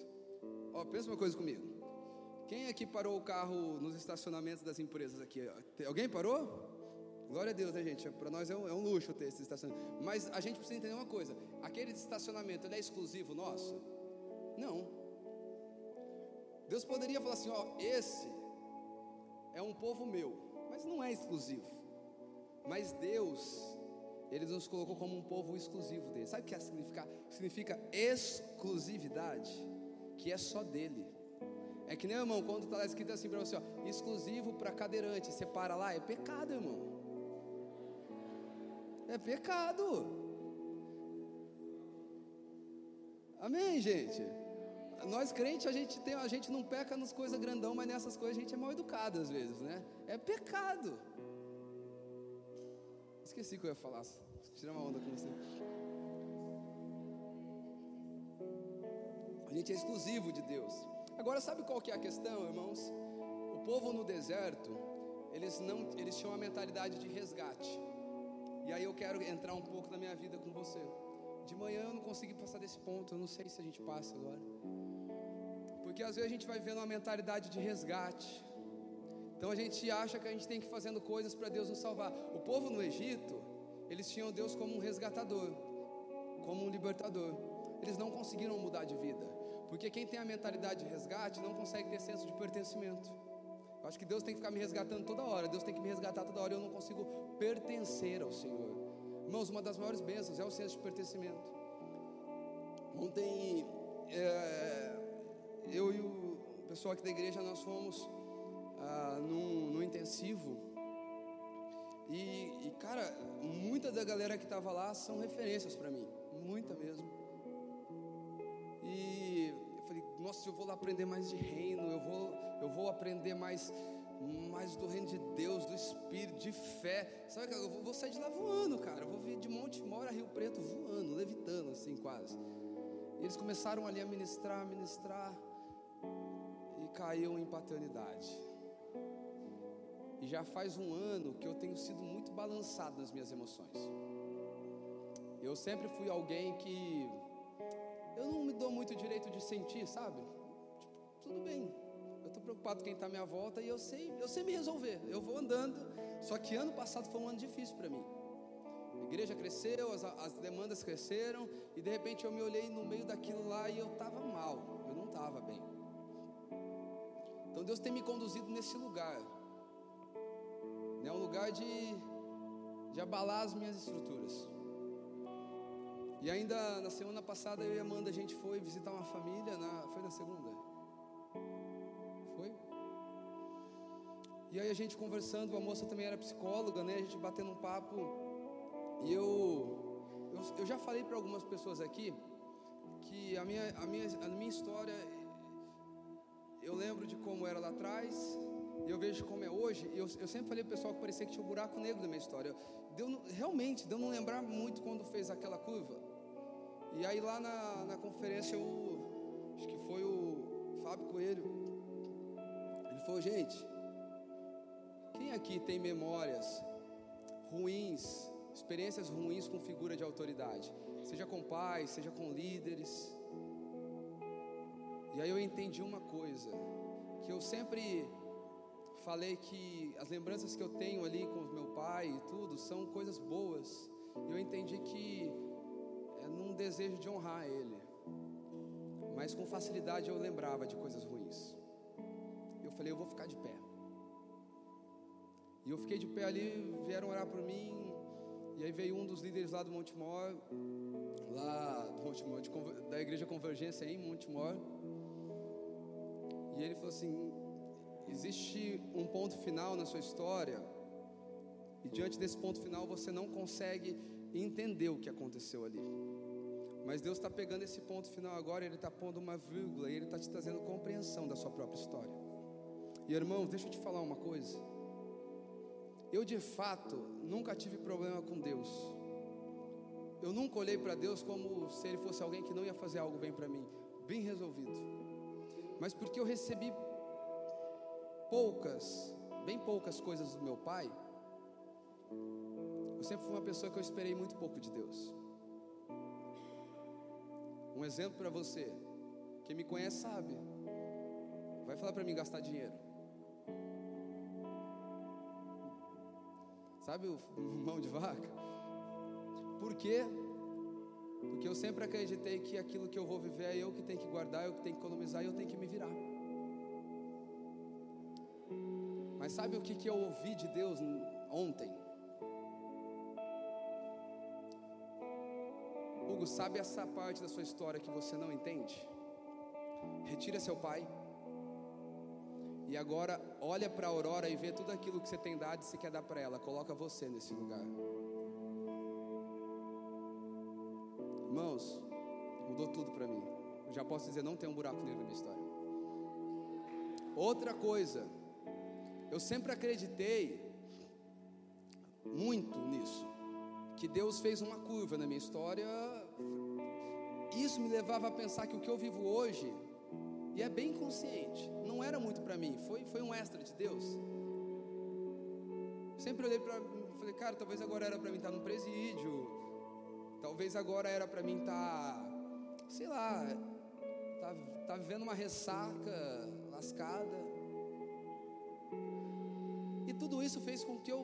Ó, pensa uma coisa comigo. Quem aqui parou o carro nos estacionamentos das empresas aqui? Alguém parou? Glória a Deus, né, gente? Para nós é um, é um, luxo ter esse estacionamento. Mas a gente precisa entender uma coisa: aquele estacionamento é exclusivo nosso? Não. Deus poderia falar assim: ó, esse é um povo meu, mas não é exclusivo. Mas Deus ele nos colocou como um povo exclusivo dele. Sabe o que significa? Significa exclusividade, que é só dele. É que nem, irmão, quando está escrito assim para você, ó, exclusivo para cadeirante, você para lá, é pecado, irmão. É pecado. Amém, gente? Nós crentes, a gente, tem, a gente não peca nas coisas grandão, mas nessas coisas a gente é mal educado às vezes, né? É pecado. Esqueci que eu ia falar. Tira uma onda com você. A gente é exclusivo de Deus. Agora sabe qual que é a questão, irmãos? O povo no deserto, eles não, eles tinham uma mentalidade de resgate. E aí eu quero entrar um pouco na minha vida com você. De manhã eu não consegui passar desse ponto, eu não sei se a gente passa agora. Porque às vezes a gente vai vendo uma mentalidade de resgate. Então a gente acha que a gente tem que ir fazendo coisas para Deus nos salvar. O povo no Egito, eles tinham Deus como um resgatador, como um libertador. Eles não conseguiram mudar de vida, porque quem tem a mentalidade de resgate não consegue ter senso de pertencimento. Eu acho que Deus tem que ficar me resgatando toda hora, Deus tem que me resgatar toda hora, eu não consigo pertencer ao Senhor. Irmãos, uma das maiores bênçãos é o senso de pertencimento. Ontem, é, eu e o pessoal aqui da igreja, nós fomos ah, no intensivo. E, e, cara, muita da galera que estava lá são referências para mim, muita mesmo. E nossa, eu vou lá aprender mais de reino, eu vou, eu vou aprender mais, mais do reino de Deus, do Espírito, de fé. Sabe, eu vou, vou sair de lá voando, cara. Eu vou vir de Monte Mora a Rio Preto voando, levitando assim quase. E eles começaram ali a ministrar, ministrar, e caiu em paternidade. E já faz um ano que eu tenho sido muito balançado nas minhas emoções. Eu sempre fui alguém que eu não me dou muito direito de sentir, sabe? Tipo, tudo bem. Eu estou preocupado com quem está à minha volta e eu sei, eu sei me resolver. Eu vou andando. Só que ano passado foi um ano difícil para mim. A igreja cresceu, as, as demandas cresceram e de repente eu me olhei no meio daquilo lá e eu estava mal. Eu não estava bem. Então Deus tem me conduzido nesse lugar é um lugar de, de abalar as minhas estruturas. E ainda na semana passada eu e Amanda a gente foi visitar uma família, na, foi na segunda? Foi? E aí a gente conversando, a moça também era psicóloga, né? A gente batendo um papo. E eu, eu, eu já falei para algumas pessoas aqui que a minha, a minha, a minha história, eu lembro de como era lá atrás, eu vejo como é hoje. Eu, eu sempre falei pro pessoal que parecia que tinha um buraco negro na minha história. Deu, realmente, deu não lembrar muito quando fez aquela curva. E aí lá na, na conferência, eu, acho que foi o Fábio Coelho, ele falou, gente, quem aqui tem memórias ruins, experiências ruins com figura de autoridade? Seja com pais, seja com líderes. E aí eu entendi uma coisa, que eu sempre falei que as lembranças que eu tenho ali com o meu pai e tudo são coisas boas. Eu entendi que num desejo de honrar ele, mas com facilidade eu lembrava de coisas ruins. Eu falei, eu vou ficar de pé. E eu fiquei de pé ali, vieram orar por mim. E aí veio um dos líderes lá do Montemor, lá do Montemor, da igreja Convergência em Montemor. E ele falou assim: existe um ponto final na sua história, e diante desse ponto final você não consegue entender o que aconteceu ali. Mas Deus está pegando esse ponto final agora, Ele está pondo uma vírgula, e Ele está te trazendo compreensão da sua própria história. E irmãos, deixa eu te falar uma coisa. Eu de fato nunca tive problema com Deus. Eu nunca olhei para Deus como se Ele fosse alguém que não ia fazer algo bem para mim, bem resolvido. Mas porque eu recebi poucas, bem poucas coisas do meu pai, eu sempre fui uma pessoa que eu esperei muito pouco de Deus. Um exemplo para você, quem me conhece sabe. Vai falar para mim gastar dinheiro. Sabe o (laughs) mão de vaca? Por quê? Porque eu sempre acreditei que aquilo que eu vou viver é eu que tenho que guardar, eu que tenho que economizar e eu tenho que me virar. Mas sabe o que, que eu ouvi de Deus ontem? Hugo, sabe essa parte da sua história que você não entende? Retira seu pai e agora olha para a Aurora e vê tudo aquilo que você tem dado e se quer dar para ela. Coloca você nesse lugar. Irmãos, mudou tudo para mim. Eu já posso dizer, não tem um buraco negro na minha história. Outra coisa, eu sempre acreditei muito nisso, que Deus fez uma curva na minha história. Isso me levava a pensar que o que eu vivo hoje e é bem consciente. Não era muito para mim, foi, foi um extra de Deus. Sempre olhei para falei, cara, talvez agora era para mim estar no presídio. Talvez agora era para mim estar, sei lá, tá, tá vivendo uma ressaca lascada. E tudo isso fez com que eu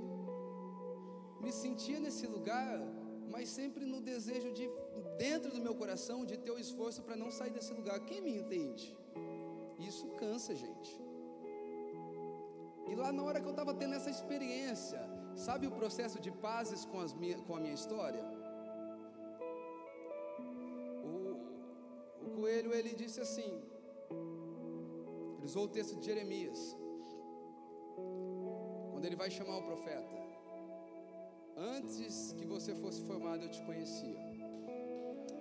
me sentia nesse lugar, mas sempre no desejo de dentro do meu coração de ter o esforço para não sair desse lugar. Quem me entende? Isso cansa, gente. E lá na hora que eu estava tendo essa experiência, sabe o processo de pazes com, as minha, com a minha história? O, o coelho ele disse assim, ele usou o texto de Jeremias, quando ele vai chamar o profeta: Antes que você fosse formado, eu te conhecia.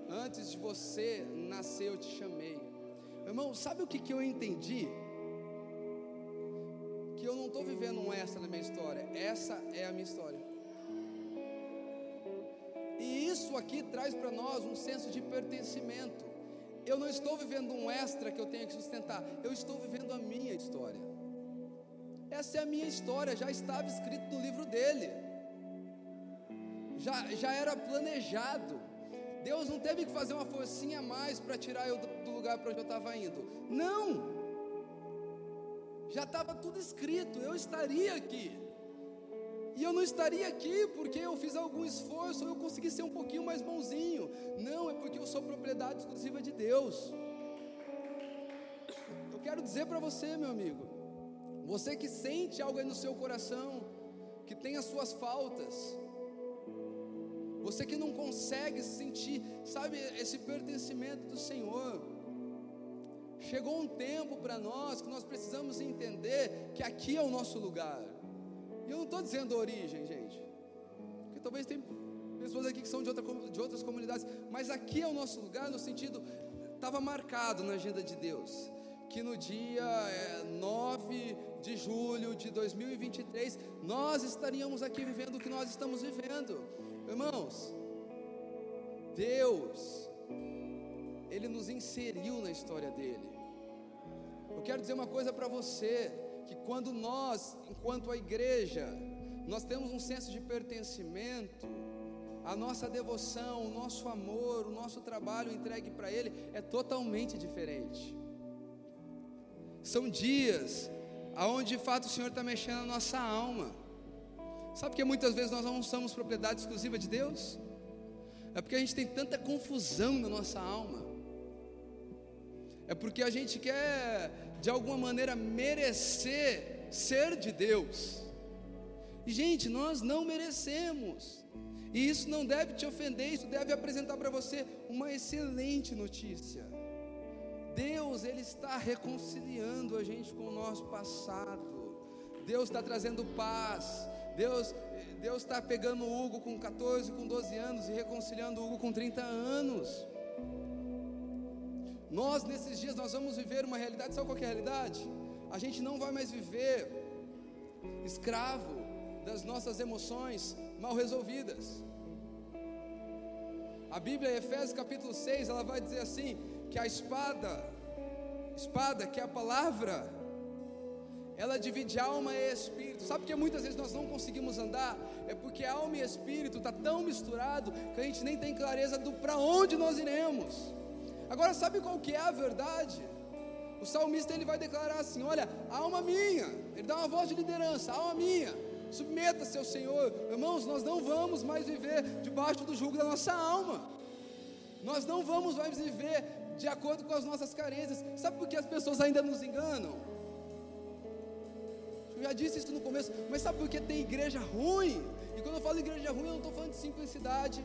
Antes de você nascer, eu te chamei. Irmão, sabe o que, que eu entendi? Que eu não estou vivendo um extra na minha história, essa é a minha história. E isso aqui traz para nós um senso de pertencimento. Eu não estou vivendo um extra que eu tenho que sustentar, eu estou vivendo a minha história. Essa é a minha história, já estava escrito no livro dele, já, já era planejado. Deus não teve que fazer uma forcinha a mais para tirar eu do, lugar para onde eu estava indo. Não! Já estava tudo escrito, eu estaria aqui. E eu não estaria aqui porque eu fiz algum esforço, ou eu consegui ser um pouquinho mais bonzinho. Não, é porque eu sou propriedade exclusiva de Deus. Eu quero dizer para você, meu amigo, você que sente algo aí no seu coração, que tem as suas faltas, você que não consegue sentir, sabe, esse pertencimento do Senhor. Chegou um tempo para nós que nós precisamos entender que aqui é o nosso lugar. E eu não estou dizendo origem, gente. Porque talvez tem pessoas aqui que são de, outra, de outras comunidades. Mas aqui é o nosso lugar no sentido. Estava marcado na agenda de Deus. Que no dia é, 9 de julho de 2023 nós estaríamos aqui vivendo o que nós estamos vivendo. Irmãos, Deus, Ele nos inseriu na história dele. Eu quero dizer uma coisa para você: que quando nós, enquanto a igreja, nós temos um senso de pertencimento, a nossa devoção, o nosso amor, o nosso trabalho entregue para Ele é totalmente diferente. São dias aonde de fato o Senhor está mexendo na nossa alma. Sabe porque muitas vezes nós não somos propriedade exclusiva de Deus? É porque a gente tem tanta confusão na nossa alma. É porque a gente quer, de alguma maneira, merecer ser de Deus. E, gente, nós não merecemos. E isso não deve te ofender, isso deve apresentar para você uma excelente notícia. Deus, Ele está reconciliando a gente com o nosso passado. Deus está trazendo paz. Deus Deus está pegando o Hugo com 14, com 12 anos e reconciliando o Hugo com 30 anos. Nós nesses dias nós vamos viver uma realidade, sabe qual é a realidade? A gente não vai mais viver escravo das nossas emoções mal resolvidas. A Bíblia, Efésios capítulo 6, ela vai dizer assim: que a espada, espada, que é a palavra, ela divide alma e espírito. Sabe que muitas vezes nós não conseguimos andar? É porque alma e espírito está tão misturado que a gente nem tem clareza do para onde nós iremos. Agora sabe qual que é a verdade? O salmista ele vai declarar assim: Olha, alma minha, ele dá uma voz de liderança, alma minha, submeta-se ao Senhor. Irmãos, nós não vamos mais viver debaixo do jugo da nossa alma. Nós não vamos mais viver de acordo com as nossas carências. Sabe por que as pessoas ainda nos enganam? Eu já disse isso no começo, mas sabe por que tem igreja ruim? E quando eu falo igreja ruim, eu não estou falando de simplicidade,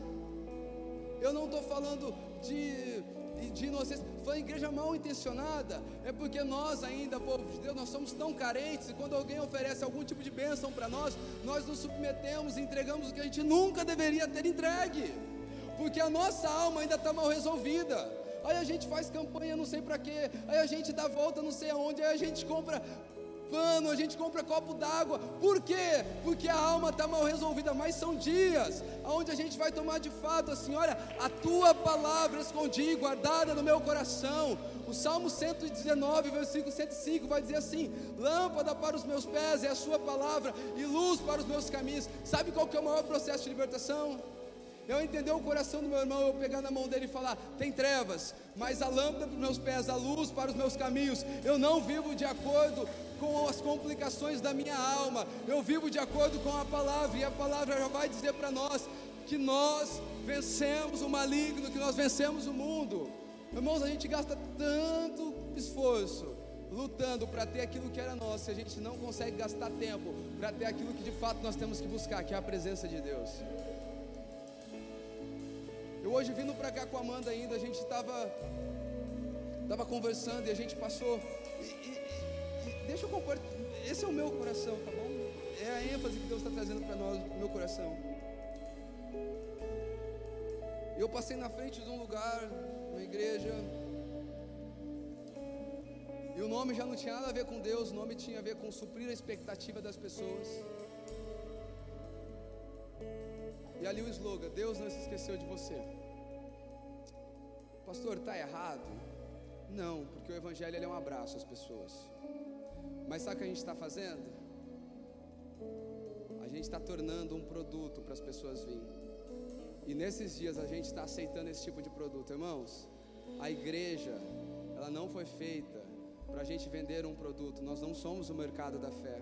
eu não estou falando de, de inocência, de igreja mal intencionada, é porque nós ainda, povo de Deus, nós somos tão carentes, e quando alguém oferece algum tipo de bênção para nós, nós nos submetemos e entregamos o que a gente nunca deveria ter entregue, porque a nossa alma ainda está mal resolvida. Aí a gente faz campanha não sei para quê, aí a gente dá volta não sei aonde, aí a gente compra pano, a gente compra copo d'água. Por quê? Porque a alma está mal resolvida. Mas são dias onde a gente vai tomar de fato assim: olha, a tua palavra escondi, guardada no meu coração. O Salmo 119, versículo 105 vai dizer assim: Lâmpada para os meus pés é a Sua palavra e luz para os meus caminhos. Sabe qual que é o maior processo de libertação? Eu entender o coração do meu irmão, eu pegar na mão dele e falar: tem trevas, mas a lâmpada para os meus pés, a luz para os meus caminhos. Eu não vivo de acordo com as complicações da minha alma, eu vivo de acordo com a palavra, e a palavra já vai dizer para nós que nós vencemos o maligno, que nós vencemos o mundo. Irmãos, a gente gasta tanto esforço lutando para ter aquilo que era nosso, e a gente não consegue gastar tempo para ter aquilo que de fato nós temos que buscar, que é a presença de Deus. Eu hoje vindo para cá com a Amanda ainda, a gente estava tava conversando e a gente passou Deixa eu compartilhar. Esse é o meu coração, tá bom? É a ênfase que Deus está trazendo para nós, meu coração. Eu passei na frente de um lugar, uma igreja, e o nome já não tinha nada a ver com Deus, o nome tinha a ver com suprir a expectativa das pessoas. E ali o slogan: Deus não se esqueceu de você. Pastor, está errado? Não, porque o Evangelho é um abraço às pessoas. Mas sabe o que a gente está fazendo? A gente está tornando um produto para as pessoas virem. E nesses dias a gente está aceitando esse tipo de produto, irmãos. A igreja, ela não foi feita para a gente vender um produto. Nós não somos o mercado da fé.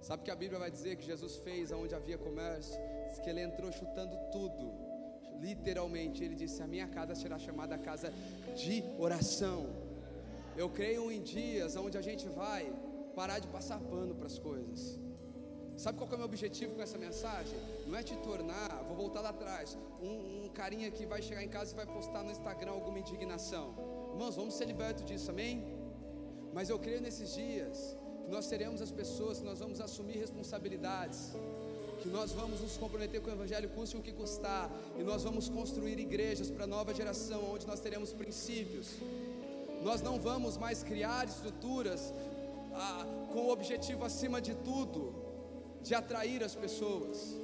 Sabe que a Bíblia vai dizer que Jesus fez aonde havia comércio? Diz que ele entrou chutando tudo. Literalmente, ele disse: A minha casa será chamada casa de oração. Eu creio em dias onde a gente vai parar de passar pano para as coisas. Sabe qual é o meu objetivo com essa mensagem? Não é te tornar, vou voltar lá atrás, um, um carinha que vai chegar em casa e vai postar no Instagram alguma indignação. Irmãos, vamos ser libertos disso, amém? Mas eu creio nesses dias que nós seremos as pessoas que nós vamos assumir responsabilidades, que nós vamos nos comprometer com o Evangelho, custe o que custar, e nós vamos construir igrejas para a nova geração, onde nós teremos princípios. Nós não vamos mais criar estruturas ah, com o objetivo acima de tudo de atrair as pessoas,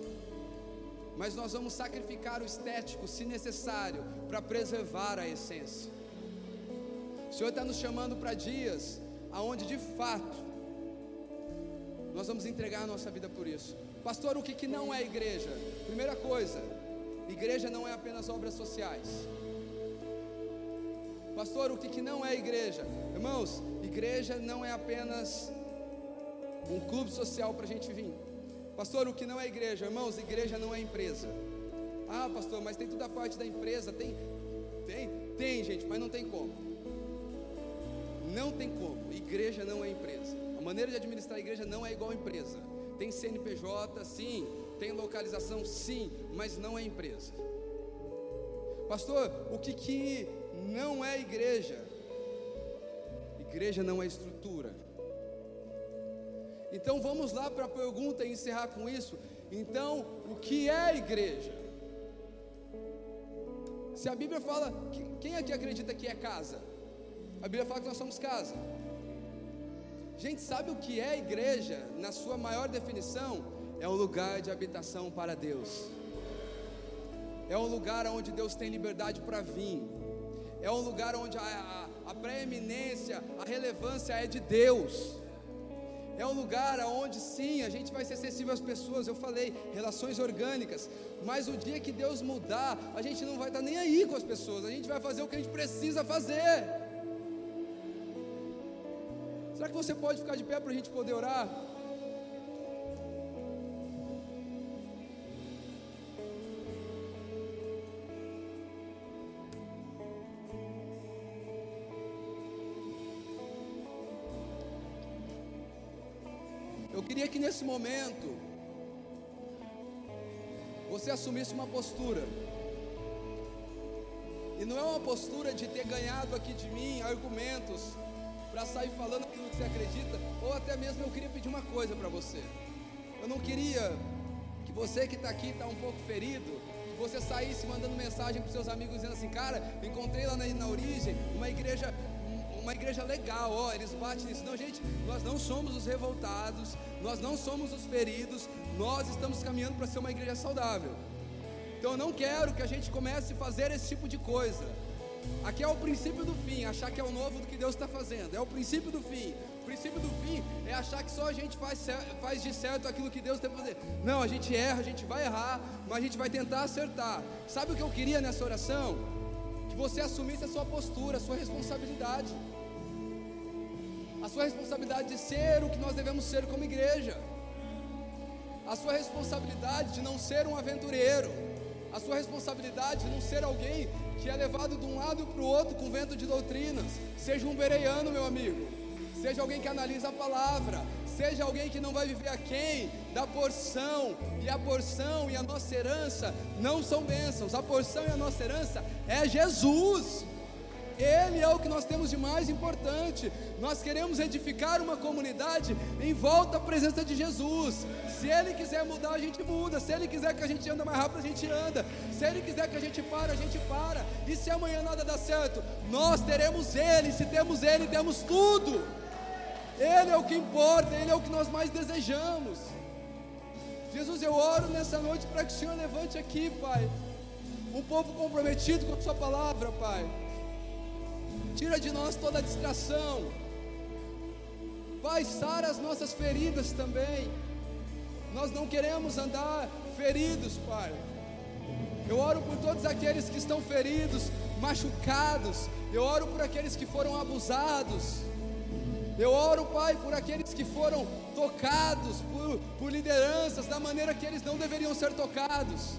mas nós vamos sacrificar o estético, se necessário, para preservar a essência. O Senhor está nos chamando para dias aonde de fato nós vamos entregar a nossa vida por isso. Pastor, o que, que não é igreja? Primeira coisa, igreja não é apenas obras sociais. Pastor, o que, que não é igreja? Irmãos, igreja não é apenas um clube social para a gente vir. Pastor, o que não é igreja? Irmãos, igreja não é empresa. Ah, pastor, mas tem toda a parte da empresa, tem, tem, tem, gente, mas não tem como. Não tem como. Igreja não é empresa. A maneira de administrar a igreja não é igual a empresa. Tem CNPJ, sim. Tem localização, sim. Mas não é empresa. Pastor, o que, que não é igreja? Igreja não é estrutura. Então vamos lá para a pergunta e encerrar com isso. Então, o que é igreja? Se a Bíblia fala, quem aqui acredita que é casa? A Bíblia fala que nós somos casa. Gente, sabe o que é igreja? Na sua maior definição, é um lugar de habitação para Deus. É um lugar onde Deus tem liberdade para vir. É um lugar onde a, a, a preeminência, a relevância é de Deus. É um lugar onde sim, a gente vai ser sensível às pessoas. Eu falei, relações orgânicas. Mas o dia que Deus mudar, a gente não vai estar nem aí com as pessoas. A gente vai fazer o que a gente precisa fazer. Será que você pode ficar de pé para a gente poder orar? Queria que nesse momento você assumisse uma postura. E não é uma postura de ter ganhado aqui de mim argumentos para sair falando aquilo que você acredita, ou até mesmo eu queria pedir uma coisa para você. Eu não queria que você que está aqui está um pouco ferido, que você saísse mandando mensagem para seus amigos dizendo assim, cara, encontrei lá na, na origem uma igreja uma igreja legal, ó, eles batem nisso. Não, gente, nós não somos os revoltados, nós não somos os feridos, nós estamos caminhando para ser uma igreja saudável. Então eu não quero que a gente comece a fazer esse tipo de coisa. Aqui é o princípio do fim, achar que é o novo do que Deus está fazendo. É o princípio do fim. O princípio do fim é achar que só a gente faz, faz de certo aquilo que Deus tem que fazer. Não, a gente erra, a gente vai errar, mas a gente vai tentar acertar. Sabe o que eu queria nessa oração? Que você assumisse a sua postura, a sua responsabilidade. A sua responsabilidade de ser o que nós devemos ser como igreja. A sua responsabilidade de não ser um aventureiro. A sua responsabilidade de não ser alguém que é levado de um lado para o outro com vento de doutrinas. Seja um bereiano, meu amigo. Seja alguém que analisa a palavra. Seja alguém que não vai viver aquém da porção. E a porção e a nossa herança não são bênçãos. A porção e a nossa herança é Jesus. Ele é o que nós temos de mais importante. Nós queremos edificar uma comunidade em volta à presença de Jesus. Se Ele quiser mudar, a gente muda. Se Ele quiser que a gente anda mais rápido, a gente anda. Se Ele quiser que a gente para, a gente para. E se amanhã nada dá certo, nós teremos Ele. Se temos Ele, temos tudo. Ele é o que importa, Ele é o que nós mais desejamos. Jesus, eu oro nessa noite para que o Senhor levante aqui, Pai, um povo comprometido com a Sua palavra, Pai. Tira de nós toda distração. Pai, sara as nossas feridas também. Nós não queremos andar feridos, Pai. Eu oro por todos aqueles que estão feridos, machucados. Eu oro por aqueles que foram abusados. Eu oro, Pai, por aqueles que foram tocados por, por lideranças da maneira que eles não deveriam ser tocados.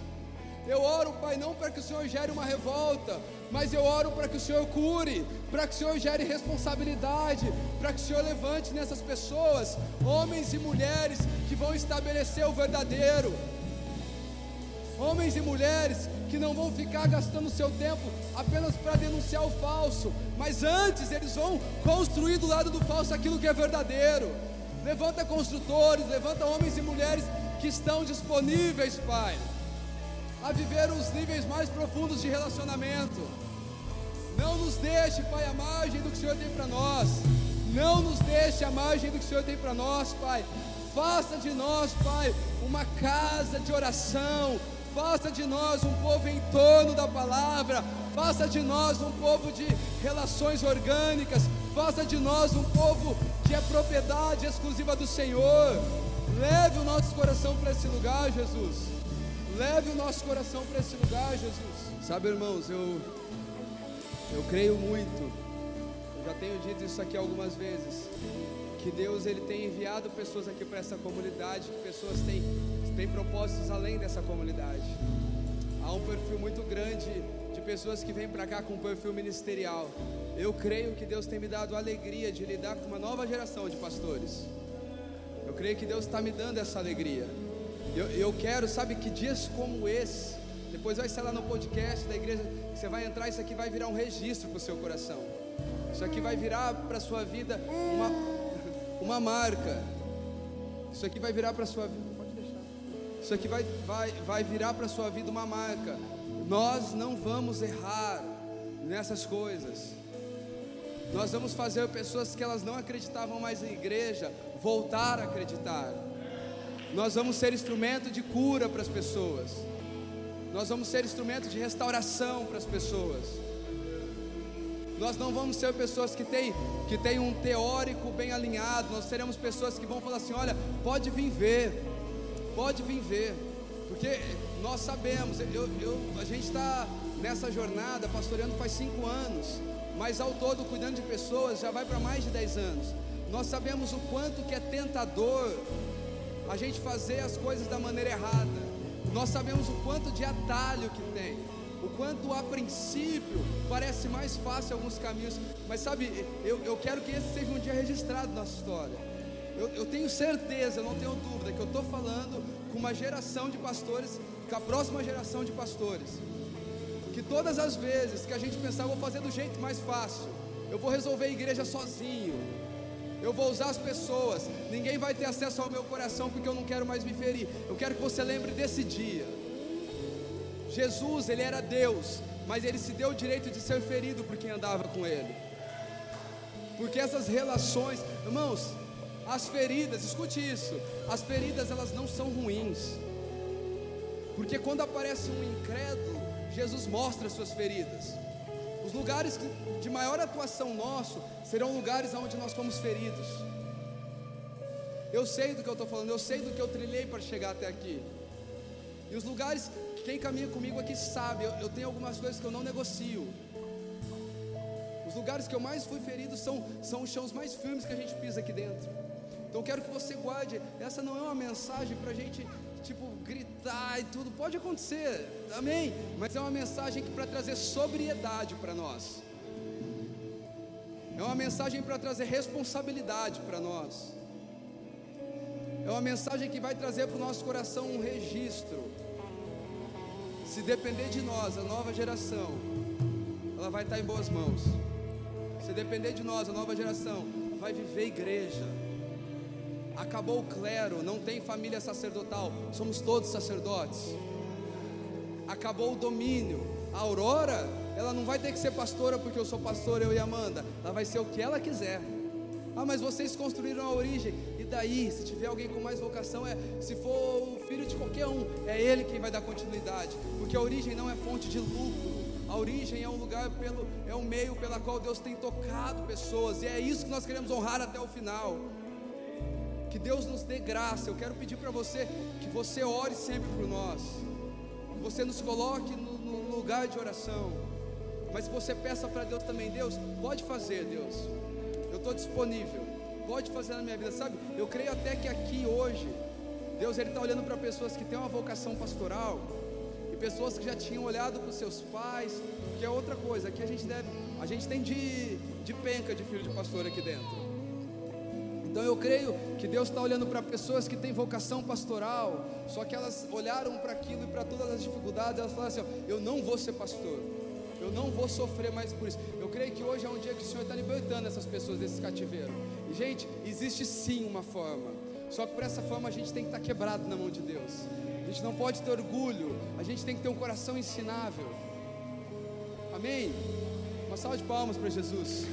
Eu oro, Pai, não para que o Senhor gere uma revolta, mas eu oro para que o Senhor cure, para que o Senhor gere responsabilidade, para que o Senhor levante nessas pessoas, homens e mulheres que vão estabelecer o verdadeiro, homens e mulheres que não vão ficar gastando seu tempo apenas para denunciar o falso, mas antes eles vão construir do lado do falso aquilo que é verdadeiro. Levanta construtores, levanta homens e mulheres que estão disponíveis, Pai, a viver os níveis mais profundos de relacionamento. Não nos deixe, Pai, à margem do que o Senhor tem para nós. Não nos deixe à margem do que o Senhor tem para nós, Pai. Faça de nós, Pai, uma casa de oração. Faça de nós um povo em torno da palavra. Faça de nós um povo de relações orgânicas. Faça de nós um povo que é propriedade exclusiva do Senhor. Leve o nosso coração para esse lugar, Jesus. Leve o nosso coração para esse lugar, Jesus. Sabe, irmãos, eu eu creio muito. Eu já tenho dito isso aqui algumas vezes que Deus ele tem enviado pessoas aqui para essa comunidade, que pessoas têm, têm propósitos além dessa comunidade. Há um perfil muito grande de pessoas que vêm para cá com um perfil ministerial. Eu creio que Deus tem me dado a alegria de lidar com uma nova geração de pastores. Eu creio que Deus está me dando essa alegria. Eu, eu quero, sabe, que dias como esse, depois vai estar lá no podcast da igreja, você vai entrar, isso aqui vai virar um registro para o seu coração. Isso aqui vai virar para a sua vida uma, (laughs) uma marca. Isso aqui vai virar para a sua vida. Pode deixar. Isso aqui vai, vai, vai virar para a sua vida uma marca. Nós não vamos errar nessas coisas. Nós vamos fazer pessoas que elas não acreditavam mais em igreja voltar a acreditar. Nós vamos ser instrumento de cura para as pessoas. Nós vamos ser instrumento de restauração para as pessoas. Nós não vamos ser pessoas que têm que tem um teórico bem alinhado. Nós seremos pessoas que vão falar assim: olha, pode vir ver, pode vir ver, porque nós sabemos. Eu, eu, a gente está nessa jornada pastoreando faz cinco anos, mas ao todo cuidando de pessoas já vai para mais de dez anos. Nós sabemos o quanto que é tentador a gente fazer as coisas da maneira errada. Nós sabemos o quanto de atalho que tem o quanto a princípio parece mais fácil alguns caminhos, mas sabe, eu, eu quero que esse seja um dia registrado na história. Eu, eu tenho certeza, não tenho dúvida, que eu estou falando com uma geração de pastores, com a próxima geração de pastores, que todas as vezes que a gente pensar, vou fazer do jeito mais fácil, eu vou resolver a igreja sozinho, eu vou usar as pessoas, ninguém vai ter acesso ao meu coração porque eu não quero mais me ferir. Eu quero que você lembre desse dia. Jesus, ele era Deus, mas ele se deu o direito de ser ferido por quem andava com ele. Porque essas relações, irmãos, as feridas, escute isso, as feridas elas não são ruins. Porque quando aparece um incrédulo, Jesus mostra as suas feridas. Os lugares de maior atuação nosso serão lugares onde nós fomos feridos. Eu sei do que eu estou falando, eu sei do que eu trilhei para chegar até aqui. E os lugares quem caminha comigo aqui sabe, eu, eu tenho algumas coisas que eu não negocio. Os lugares que eu mais fui ferido são, são os chãos mais firmes que a gente pisa aqui dentro. Então quero que você guarde. Essa não é uma mensagem para a gente, tipo, gritar e tudo. Pode acontecer, amém. Mas é uma mensagem para trazer sobriedade para nós. É uma mensagem para trazer responsabilidade para nós. É uma mensagem que vai trazer para o nosso coração um registro. Se depender de nós, a nova geração, ela vai estar em boas mãos. Se depender de nós, a nova geração vai viver igreja. Acabou o clero, não tem família sacerdotal, somos todos sacerdotes. Acabou o domínio. A Aurora, ela não vai ter que ser pastora porque eu sou pastor, eu e Amanda. Ela vai ser o que ela quiser. Ah, mas vocês construíram a origem. E daí, se tiver alguém com mais vocação, é se for o filho de qualquer um, é ele quem vai dar continuidade. Porque a origem não é fonte de lucro. A origem é um lugar pelo é um meio pela qual Deus tem tocado pessoas e é isso que nós queremos honrar até o final. Que Deus nos dê graça. Eu quero pedir para você que você ore sempre por nós. Que você nos coloque no, no lugar de oração. Mas que você peça para Deus também, Deus, pode fazer, Deus eu estou disponível. Pode fazer na minha vida, sabe? Eu creio até que aqui hoje, Deus ele está olhando para pessoas que têm uma vocação pastoral e pessoas que já tinham olhado para os seus pais, que é outra coisa. Aqui a gente deve, a gente tem de, de penca de filho de pastor aqui dentro. Então eu creio que Deus está olhando para pessoas que têm vocação pastoral, só que elas olharam para aquilo e para todas as dificuldades, elas falaram assim: ó, eu não vou ser pastor, eu não vou sofrer mais por isso. Eu creio que hoje é um dia que o Senhor está libertando essas pessoas desse cativeiro. E gente, existe sim uma forma, só que por essa forma a gente tem que estar tá quebrado na mão de Deus. A gente não pode ter orgulho, a gente tem que ter um coração ensinável. Amém? Uma salva de palmas para Jesus.